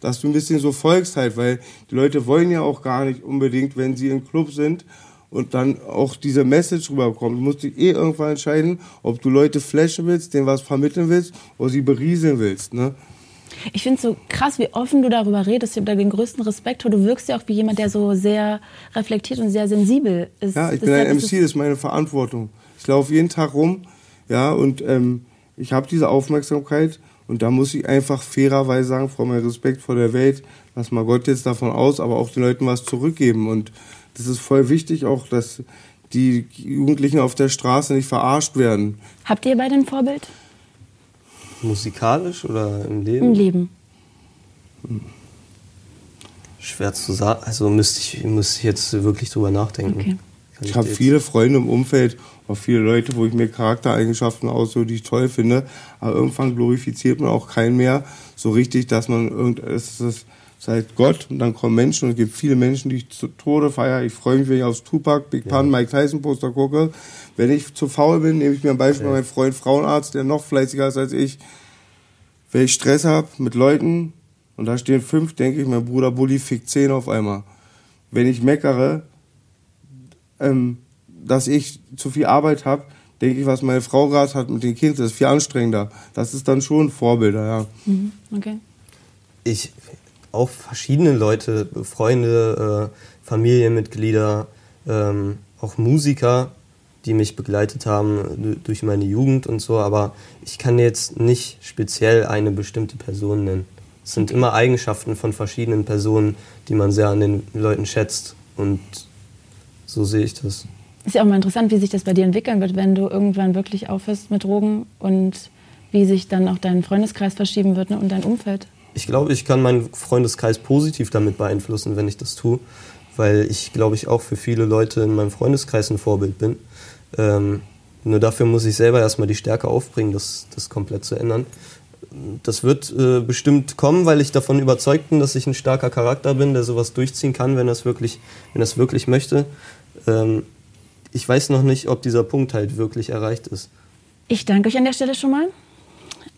Dass du ein bisschen so folgst halt, weil die Leute wollen ja auch gar nicht unbedingt, wenn sie im Club sind und dann auch diese Message rüberkommt. Du musst dich eh irgendwann entscheiden, ob du Leute flashen willst, denen was vermitteln willst oder sie berieseln willst. Ne? Ich finde es so krass, wie offen du darüber redest. Ich habe da den größten Respekt vor. Du wirkst ja auch wie jemand, der so sehr reflektiert und sehr sensibel ist. Ja, ich bin ein MC, das ist meine Verantwortung. Ich laufe jeden Tag rum, ja, und ähm, ich habe diese Aufmerksamkeit und da muss ich einfach fairerweise sagen, vor meinem Respekt vor der Welt, lass mal Gott jetzt davon aus, aber auch den Leuten was zurückgeben. Und das ist voll wichtig auch, dass die Jugendlichen auf der Straße nicht verarscht werden. Habt ihr beide ein Vorbild? Musikalisch oder im Leben? Im Leben. Schwer zu sagen. Also müsste ich, müsste ich jetzt wirklich drüber nachdenken. Okay. Ich, ich habe viele Freunde im Umfeld, auch viele Leute, wo ich mir Charaktereigenschaften aussuche, die ich toll finde. Aber irgendwann glorifiziert man auch keinen mehr so richtig, dass man irgend, es ist seit Gott und dann kommen Menschen und es gibt viele Menschen, die ich zu Tode feiere. Ich freue mich, wenn ich aufs Tupac, Big Pun, ja. Mike Tyson Poster gucke. Wenn ich zu faul bin, nehme ich mir ein Beispiel ja. meinen Freund Frauenarzt, der noch fleißiger ist als ich. Wenn ich Stress habe mit Leuten und da stehen fünf, denke ich, mein Bruder Bulli fickt zehn auf einmal. Wenn ich meckere, ähm, dass ich zu viel Arbeit habe, denke ich, was meine Frau gerade hat mit den Kindern, das ist viel anstrengender. Das ist dann schon Vorbilder, ja. Mhm, okay. Ich, auch verschiedene Leute, Freunde, äh, Familienmitglieder, ähm, auch Musiker, die mich begleitet haben durch meine Jugend und so, aber ich kann jetzt nicht speziell eine bestimmte Person nennen. Es sind immer Eigenschaften von verschiedenen Personen, die man sehr an den Leuten schätzt und so sehe ich das. Ist ja auch mal interessant, wie sich das bei dir entwickeln wird, wenn du irgendwann wirklich aufhörst mit Drogen und wie sich dann auch dein Freundeskreis verschieben wird ne, und dein Umfeld. Ich glaube, ich kann meinen Freundeskreis positiv damit beeinflussen, wenn ich das tue, weil ich, glaube ich, auch für viele Leute in meinem Freundeskreis ein Vorbild bin. Ähm, nur dafür muss ich selber erstmal die Stärke aufbringen, das, das komplett zu ändern. Das wird äh, bestimmt kommen, weil ich davon überzeugt bin, dass ich ein starker Charakter bin, der sowas durchziehen kann, wenn er es wirklich, wenn wirklich möchte. Ähm, ich weiß noch nicht, ob dieser Punkt halt wirklich erreicht ist. Ich danke euch an der Stelle schon mal.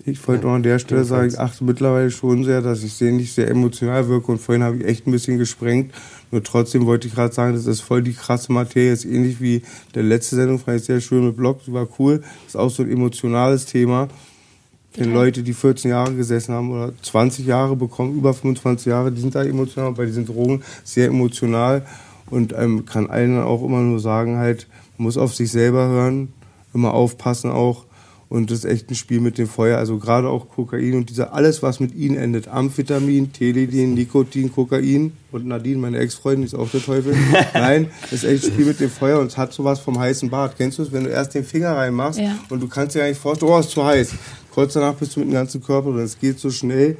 Ich wollte noch an der Stelle sagen, ich achte mittlerweile schon sehr, dass ich sehr nicht sehr emotional wirke. Und vorhin habe ich echt ein bisschen gesprengt. Nur trotzdem wollte ich gerade sagen, das ist voll die krasse Materie, ist ähnlich wie der letzte Sendung, fand ich sehr schön mit Blog, die war cool. Das ist auch so ein emotionales Thema. Ich kenne Leute, die 14 Jahre gesessen haben oder 20 Jahre bekommen, über 25 Jahre, die sind da emotional, bei diesen Drogen sehr emotional. Und ähm, kann allen auch immer nur sagen, halt, man muss auf sich selber hören, immer aufpassen auch und das ist echt ein Spiel mit dem Feuer. Also gerade auch Kokain und dieser alles, was mit ihnen endet. Amphetamin, Teledin, Nikotin, Kokain und Nadine, meine Ex-Freundin, ist auch der Teufel. Nein, das ist echt ein Spiel mit dem Feuer und es hat sowas vom heißen Bad. Kennst du es, wenn du erst den Finger reinmachst ja. und du kannst dir eigentlich vorstellen, oh, ist zu heiß. Kurz danach bist du mit dem ganzen Körper und es geht so schnell.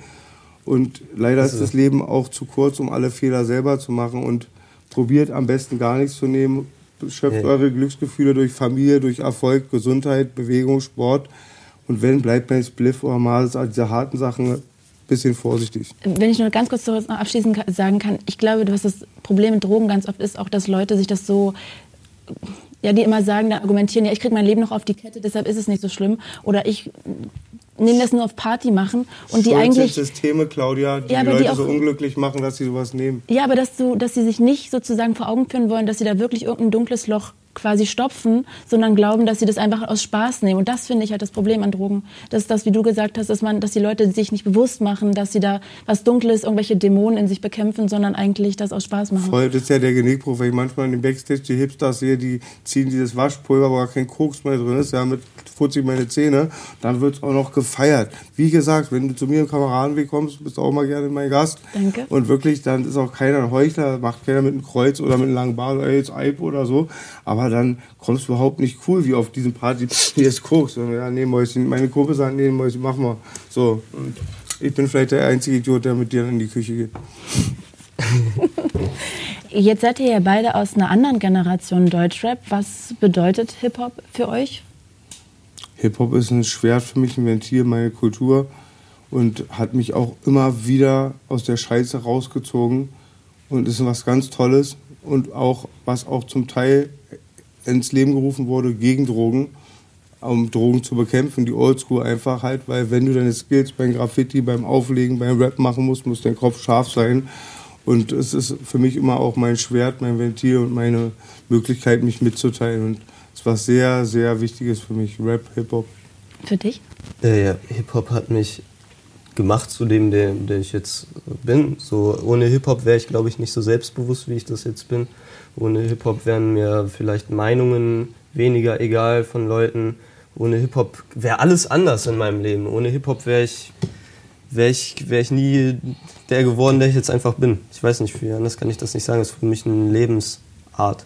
Und leider ist das Leben auch zu kurz, um alle Fehler selber zu machen und probiert am besten gar nichts zu nehmen. Schöpft Ja. eure Glücksgefühle durch Familie, durch Erfolg, Gesundheit, Bewegung, Sport. Und wenn, bleibt bei Spliff oder Mars, also diese harten Sachen, ein bisschen vorsichtig. Wenn ich nur ganz kurz noch abschließend sagen kann, ich glaube, was das Problem mit Drogen ganz oft ist, auch, dass Leute sich das so, ja, die immer sagen, dann argumentieren, ja, ich kriege mein Leben noch auf die Kette, deshalb ist es nicht so schlimm. Oder ich das nur auf Party machen und die eigentlich sind Systeme, Claudia, die Ja, die Leute auch- so unglücklich machen, dass sie sowas nehmen. Ja, aber dass, du, dass sie sich nicht sozusagen vor Augen führen wollen, dass sie da wirklich irgendein dunkles Loch quasi stopfen, sondern glauben, dass sie das einfach aus Spaß nehmen. Und das finde ich halt das Problem an Drogen. Das ist das, wie du gesagt hast, dass man, dass die Leute sich nicht bewusst machen, dass sie da was Dunkles, irgendwelche Dämonen in sich bekämpfen, sondern eigentlich das aus Spaß machen. Voll, das ist ja der Genickbruch, wenn ich manchmal in den Backstage die Hipsters sehe, die ziehen dieses Waschpulver, wo gar kein Koks mehr drin ist, ja, mit putze ich meine Zähne, dann wird es auch noch gefeiert. Wie gesagt, wenn du zu mir im Kameradenweg kommst, bist du auch mal gerne mein Gast. Danke. Und wirklich, dann ist auch keiner ein Heuchler, macht keiner mit einem Kreuz oder mit einem langen Bart, ey, jetzt Eib oder so. Aber dann kommst du überhaupt nicht cool, wie auf diesen Party, hier ist Koks. Und ja, nee, Mäuschen, meine Kumpel sagt, nee, Mäuschen, mach mal. So. Und ich bin vielleicht der einzige Idiot, der mit dir in die Küche geht. Jetzt seid ihr ja beide aus einer anderen Generation Deutschrap. Was bedeutet Hip-Hop für euch? Hip-Hop ist ein Schwert für mich, ein Ventil, meine Kultur und hat mich auch immer wieder aus der Scheiße rausgezogen und ist was ganz Tolles und auch was auch zum Teil ins Leben gerufen wurde gegen Drogen, um Drogen zu bekämpfen, die Oldschool einfach halt, weil wenn du deine Skills beim Graffiti, beim Auflegen, beim Rap machen musst, muss dein Kopf scharf sein und es ist für mich immer auch mein Schwert, mein Ventil und meine Möglichkeit, mich mitzuteilen und es was sehr, sehr Wichtiges für mich, Rap, Hip-Hop. Für dich? Äh, ja, Hip-Hop hat mich gemacht zu dem, der, der ich jetzt bin. So, ohne Hip-Hop wäre ich, glaube ich, nicht so selbstbewusst, wie ich das jetzt bin. Ohne Hip-Hop wären mir vielleicht Meinungen weniger egal von Leuten. Ohne Hip-Hop wäre alles anders in meinem Leben. Ohne Hip-Hop wäre ich, wär ich, wär ich nie der geworden, der ich jetzt einfach bin. Ich weiß nicht, wie anders kann ich das nicht sagen. Das ist für mich eine Lebensart.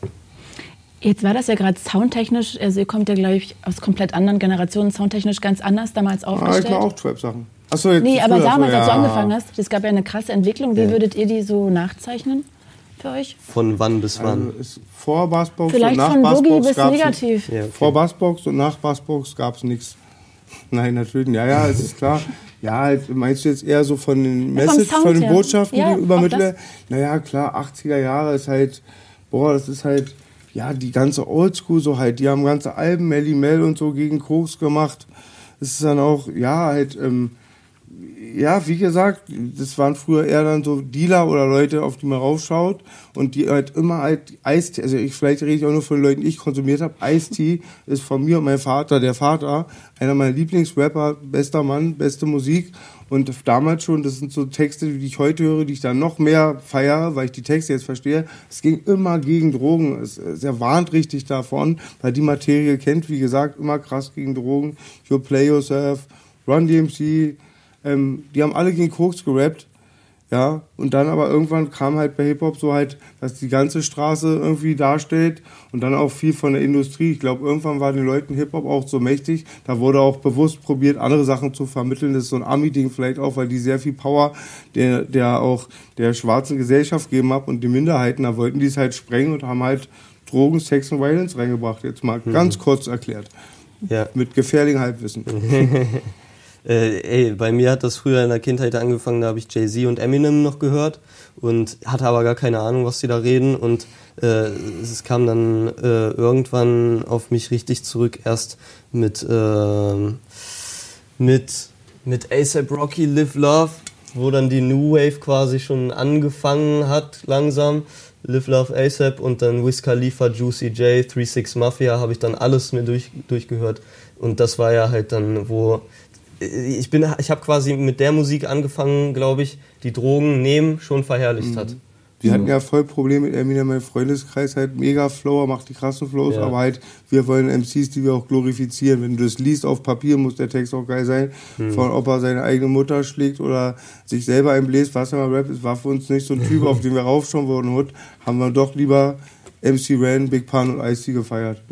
Jetzt war das ja gerade soundtechnisch, also ihr kommt ja, glaube ich, aus komplett anderen Generationen, soundtechnisch ganz anders damals Ah, ich aufgestellt. mache auch Trap-Sachen. Achso, jetzt nee, aber früher, damals, so, als du ja. angefangen hast, es gab ja eine krasse Entwicklung. Wie Ja. würdet ihr die so nachzeichnen für euch? Von wann bis wann? Also ist vor Bassbox Vielleicht und nach von Boogie Bassbox bis negativ. Ja, okay. Vor Bassbox und nach Bassbox gab es nichts. Nein, natürlich. nicht. Ja, ja, es ist klar. Ja, halt, meinst du jetzt eher so von den Ja, vom Message, Sound von den. Botschaften, Ja, die auch übermittle? Naja, klar, 80er Jahre ist halt, boah, das ist halt, ja, die ganze Oldschool so halt. Die haben ganze Alben, Melly Mel und so gegen Koks gemacht. Es ist dann auch, ja, halt, ähm, ja, wie gesagt, das waren früher eher dann so Dealer oder Leute, auf die man raufschaut und die halt immer halt Eistee, also ich, vielleicht rede ich auch nur von Leuten, die ich konsumiert habe. Eistee ist von mir und meinem Vater, der Vater, einer meiner Lieblingsrapper, bester Mann, beste Musik und damals schon, das sind so Texte, die ich heute höre, die ich dann noch mehr feiere, weil ich die Texte jetzt verstehe. Es ging immer gegen Drogen. Es, es er warnt richtig davon, weil die Materie kennt, wie gesagt, immer krass gegen Drogen. You play yourself, Run DMC, ähm, die haben alle gegen Koks gerappt. Ja, und dann aber irgendwann kam halt bei Hip-Hop so halt, dass die ganze Straße irgendwie darstellt und dann auch viel von der Industrie. Ich glaube, irgendwann war den Leuten Hip-Hop auch so mächtig, da wurde auch bewusst probiert, andere Sachen zu vermitteln. Das ist so ein Ami-Ding vielleicht auch, weil die sehr viel Power der, der auch der schwarzen Gesellschaft geben ab und die Minderheiten, da wollten die es halt sprengen und haben halt Drogen, Sex und Violence reingebracht. Jetzt mal ganz kurz erklärt. Ja. Mit gefährlichem Halbwissen. Äh, ey, bei mir hat das früher in der Kindheit angefangen, da habe ich Jay-Z und Eminem noch gehört und hatte aber gar keine Ahnung, was die da reden und äh, es kam dann äh, irgendwann auf mich richtig zurück, erst mit, ähm, mit, mit ASAP Rocky Live Love, wo dann die New Wave quasi schon angefangen hat, langsam. Live Love ASAP und dann Wiz Khalifa, Juicy J, 36 Mafia habe ich dann alles mir durch, durchgehört. Und das war ja halt dann, wo ich bin, ich habe quasi mit der Musik angefangen, glaube ich, die Drogen nehmen schon verherrlicht hat. Wir hatten ja voll Probleme mit Eminem, mein Freundeskreis halt mega Flower, macht die krassen Flows, Ja. aber halt, wir wollen MCs, die wir auch glorifizieren. Wenn du das liest auf Papier, muss der Text auch geil sein. Von ob er seine eigene Mutter schlägt oder sich selber einbläst, was immer Rap ist, war für uns nicht so ein Typ, auf den wir raufschauen würden. Hood, haben wir doch lieber MC Ren, Big Pun und Ice-T gefeiert.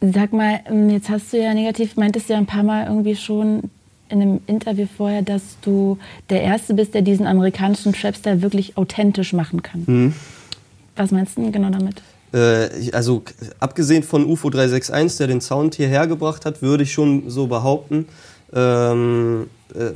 Sag mal, ähm, jetzt hast du ja negativ, meintest ja ein paar Mal irgendwie schon in einem Interview vorher, dass du der Erste bist, der diesen amerikanischen Trap-Style wirklich authentisch machen kann. Was meinst du genau damit? Äh, also abgesehen von UFO 361, der den Sound hierher gebracht hat, würde ich schon so behaupten, ähm, äh,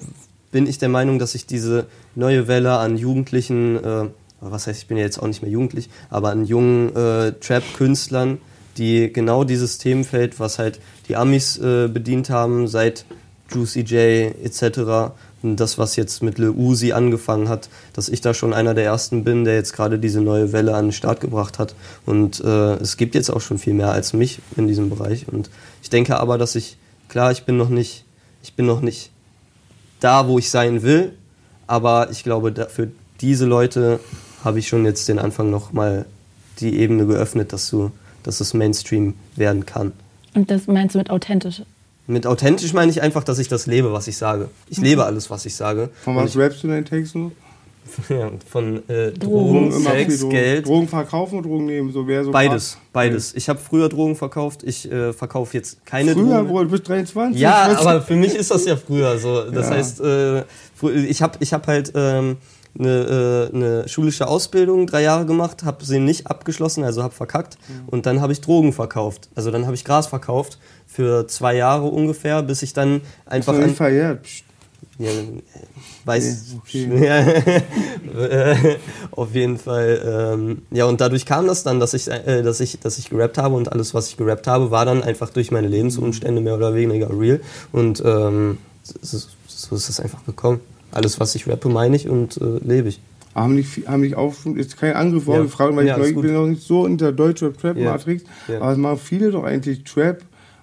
bin ich der Meinung, dass ich diese neue Welle an Jugendlichen, äh, was heißt, ich bin ja jetzt auch nicht mehr jugendlich, aber an jungen äh, Trap-Künstlern, die genau dieses Themenfeld, was halt die Amis äh, bedient haben, seit Juicy J etc., und das, was jetzt mit Le Uzi angefangen hat, dass ich da schon einer der ersten bin, der jetzt gerade diese neue Welle an den Start gebracht hat. Und äh, es gibt jetzt auch schon viel mehr als mich in diesem Bereich. Und ich denke aber, dass ich, klar, ich bin noch nicht, ich bin noch nicht da, wo ich sein will, aber ich glaube, für diese Leute habe ich schon jetzt den Anfang noch mal die Ebene geöffnet, dass du, dass es Mainstream werden kann. Und das meinst du mit authentisch? Mit authentisch meine ich einfach, dass ich das lebe, was ich sage. Ich mhm. lebe alles, was ich sage. Von was rappst du in deinen Texten? Ja, von äh, Drogen, Drogen Sex, Drogen. Geld. Drogen verkaufen oder Drogen nehmen? So, wer so beides, beides. Ich habe früher Drogen verkauft, ich äh, verkaufe jetzt keine früher, Drogen. Früher, du bist 23. Ja, aber für mich ist das ja früher so. Das ja. heißt, äh, ich habe ich hab halt ähm, eine, äh, eine schulische Ausbildung drei Jahre gemacht, habe sie nicht abgeschlossen, also habe verkackt. Mhm. Und dann habe ich Drogen verkauft. Also dann habe ich Gras verkauft für zwei Jahre ungefähr, bis ich dann einfach... Ist verjährt. Ja, weiß okay. ja, auf jeden Fall ähm, ja und dadurch kam das dann dass ich äh, dass ich dass ich gerappt habe und alles was ich gerappt habe war dann einfach durch meine Lebensumstände mehr oder weniger real und ähm, so, so ist es einfach gekommen alles, was ich rappe, meine ich und äh, lebe ich. Haben nicht, haben nicht auch schon, ist kein Angriff ja. gefragt, weil ja, ich, bin noch nicht so in der deutschen Trap-Matrix, ja. aber es machen viele doch eigentlich Trap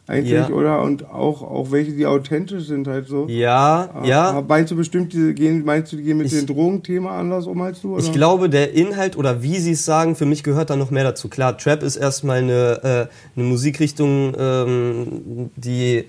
eigentlich, ja. oder? Und auch, auch welche, die authentisch sind halt so. Ja, aber, ja. Meinst du bestimmt, die gehen, meinst du, die gehen mit ich, dem Drogenthema anders um als du? Oder? Ich glaube, der Inhalt oder wie sie es sagen, für mich gehört da noch mehr dazu. Klar, Trap ist erstmal eine, äh, eine Musikrichtung, ähm, die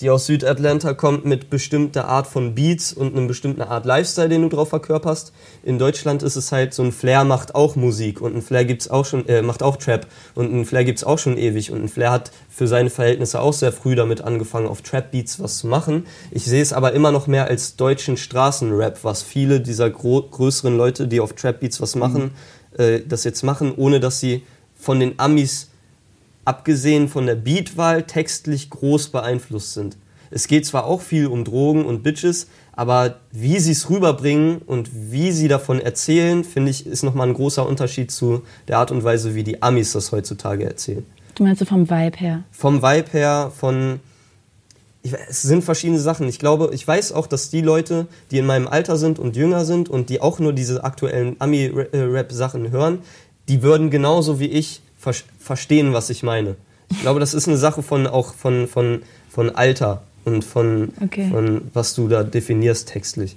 die aus Südatlanta kommt mit bestimmter Art von Beats und einem bestimmten Art Lifestyle, den du drauf verkörperst. In Deutschland ist es halt so ein Flair macht auch Musik und ein Flair gibt's auch schon äh, macht auch Trap und ein Flair gibt's auch schon ewig und ein Flair hat für seine Verhältnisse auch sehr früh damit angefangen auf Trap Beats was zu machen. Ich sehe es aber immer noch mehr als deutschen Straßenrap, was viele dieser größeren Leute, die auf Trap Beats was machen, mhm. äh, das jetzt machen, ohne dass sie von den Amis abgesehen von der Beatwahl textlich groß beeinflusst sind. Es geht zwar auch viel um Drogen und Bitches, aber wie sie es rüberbringen und wie sie davon erzählen, finde ich, ist nochmal ein großer Unterschied zu der Art und Weise, wie die Amis das heutzutage erzählen. Du meinst so vom Vibe her? Vom Vibe her, von. Ich, es sind verschiedene Sachen. Ich glaube, ich weiß auch, dass die Leute, die in meinem Alter sind und jünger sind und die auch nur diese aktuellen Ami-Rap-Sachen hören, die würden genauso wie ich ver verstehen, was ich meine. Ich glaube, das ist eine Sache von auch von, von, von Alter und von, okay. von was du da definierst textlich.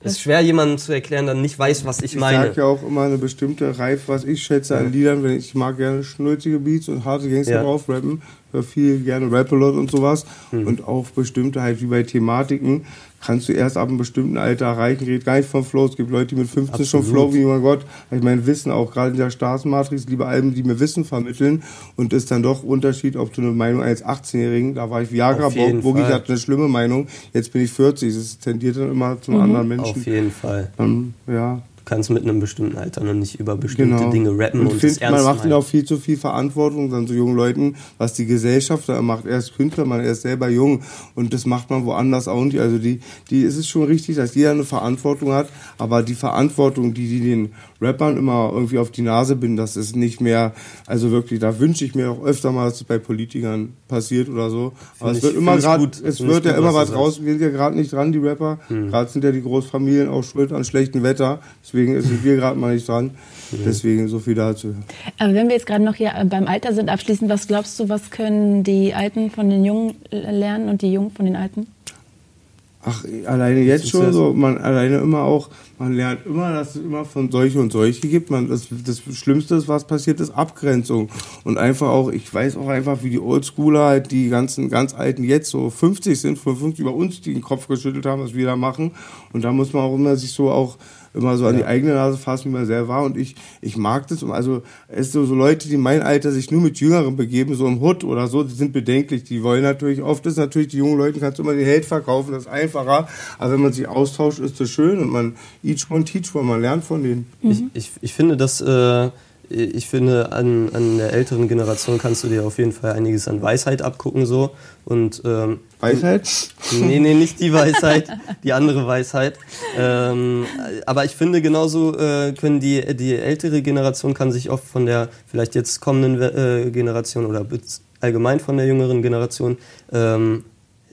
Es ist schwer, jemandem zu erklären, der nicht weiß, was ich, meine. Ich sage ja auch immer eine bestimmte Reif, was ich schätze an Liedern, wenn ich, ich mag gerne schnulzige Beats und harte Gangster ja. drauf rappen, viel gerne Rap-A-Lot und sowas mhm. und auch bestimmte halt wie bei Thematiken kannst du erst ab einem bestimmten Alter erreichen. Redet gar nicht vom Flow. Es gibt Leute, die mit 15 Absolut. schon Flow, wie mein Gott. Ich meine, Wissen auch gerade in der Staatsmatrix, liebe Alben, die mir Wissen vermitteln. Und ist dann doch Unterschied, ob du eine Meinung als 18-Jährigen, da war ich Viagra, Boogie hatte eine schlimme Meinung. Jetzt bin ich 40. Es tendiert dann immer zum mhm. anderen Menschen. Auf jeden Fall. Ähm, ja kannst mit einem bestimmten Alter noch nicht über bestimmte genau. Dinge rappen und, und find, Man macht ihnen auch viel zu viel Verantwortung an so jungen Leuten, was die Gesellschaft da macht. Er ist Künstler, man ist selber jung und das macht man woanders auch nicht. Also die, die ist es schon richtig, dass jeder eine Verantwortung hat, aber die Verantwortung, die die den Rappern immer irgendwie auf die Nase binden, das ist nicht mehr, also wirklich, da wünsche ich mir auch öfter mal, dass es bei Politikern passiert oder so. Aber es wird immer gerade, es wird ja immer was raus, wir sind ja gerade nicht dran, die Rapper. Hm. Gerade sind ja die Großfamilien auch schuld an schlechtem Wetter. Deswegen sind wir gerade mal nicht dran. Hm. Deswegen so viel dazu. Aber wenn wir jetzt gerade noch hier beim Alter sind, abschließend, was glaubst du, was können die Alten von den Jungen lernen und die Jungen von den Alten? Ach, alleine jetzt schon so, man alleine immer auch, man lernt immer, dass es immer von solche und solche gibt. Man, das, das Schlimmste ist, was passiert, ist Abgrenzung. Und einfach auch, ich weiß auch einfach, wie die Oldschooler halt, die ganzen ganz Alten jetzt so 50 sind, 55 über uns, die den Kopf geschüttelt haben, was wir da machen. Und da muss man auch immer sich so auch immer so an die eigene Nase fassen, wie man selber war. Und ich, ich mag das. Also es so, so Leute, die mein Alter sich nur mit Jüngeren begeben, so im Hut oder so, die sind bedenklich. Die wollen natürlich, oft ist natürlich, die jungen Leute kannst du immer den Held verkaufen, das ist einfacher. Aber wenn man sich austauscht, ist das schön und man each one teach one, man lernt von denen. Ich, ich, ich finde, dass äh, ich finde, an, an der älteren Generation kannst du dir auf jeden Fall einiges an Weisheit abgucken so. Und, ähm, Weisheit? Nee, nee, nicht die Weisheit, die andere Weisheit. Ähm, aber ich finde genauso äh, können die, die ältere Generation kann sich oft von der vielleicht jetzt kommenden äh, Generation oder allgemein von der jüngeren Generation ähm,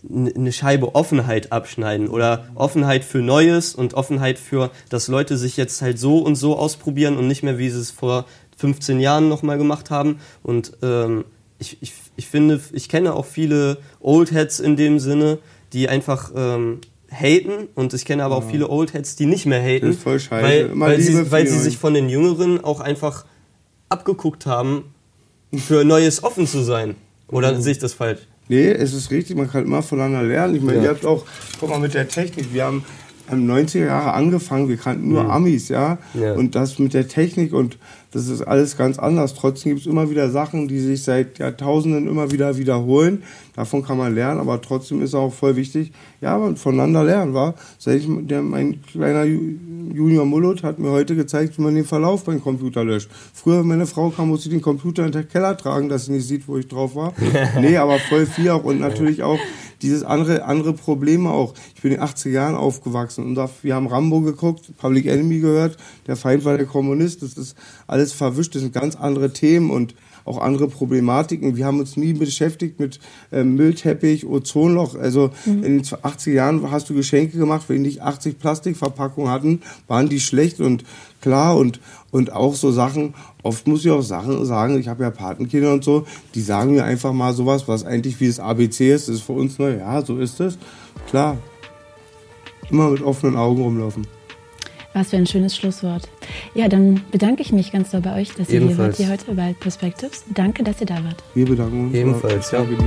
eine Scheibe Offenheit abschneiden oder Offenheit für Neues und Offenheit für, dass Leute sich jetzt halt so und so ausprobieren und nicht mehr, wie sie es vor 15 Jahren nochmal gemacht haben. Und ähm, ich, ich, ich finde, ich kenne auch viele Oldheads in dem Sinne, die einfach ähm, haten und ich kenne aber auch viele Oldheads, die nicht mehr haten, Das ist voll scheiße. weil, Immer weil, sie, weil sie sich von den Jüngeren auch einfach abgeguckt haben, für Neues offen zu sein. Oder sehe ich das falsch? Nee, es ist richtig, man kann immer voneinander lernen. Ich meine, Ja. ihr habt auch, guck mal, mit der Technik, wir haben haben 90er Jahre angefangen, wir kannten nur Amis, ja? Ja. Und das mit der Technik und das ist alles ganz anders. Trotzdem gibt es immer wieder Sachen, die sich seit Jahrtausenden immer wieder wiederholen. Davon kann man lernen, aber trotzdem ist auch voll wichtig, ja, man voneinander lernen, war. Der, mein kleiner Ju- Junior Mullut hat mir heute gezeigt, wie man den Verlauf beim Computer löscht. Früher, wenn meine Frau kam, musste ich den Computer in den Keller tragen, dass sie nicht sieht, wo ich drauf war. nee, aber voll viel auch und natürlich auch dieses andere, andere Probleme auch. Ich bin in den 80er Jahren aufgewachsen und wir haben Rambo geguckt, Public Enemy gehört, der Feind war der Kommunist, das ist alles verwischt, das sind ganz andere Themen und auch andere Problematiken. Wir haben uns nie beschäftigt mit ähm, Müllteppich, Ozonloch. Also in den 80er Jahren hast du Geschenke gemacht, wenn die nicht 80 Plastikverpackungen hatten, waren die schlecht und klar und und auch so Sachen, oft muss ich auch Sachen sagen, ich habe ja Patenkinder und so, die sagen mir einfach mal sowas, was eigentlich wie das ABC ist, das ist für uns, na ja, so ist es. Klar. Immer mit offenen Augen rumlaufen. Was für ein schönes Schlusswort. Ja, dann bedanke ich mich ganz doll bei euch, dass ihr hier wart Ebenfalls. hier heute bei Perspectives. Danke, dass ihr da wart. Wir bedanken uns. Ebenfalls, ja. Dir.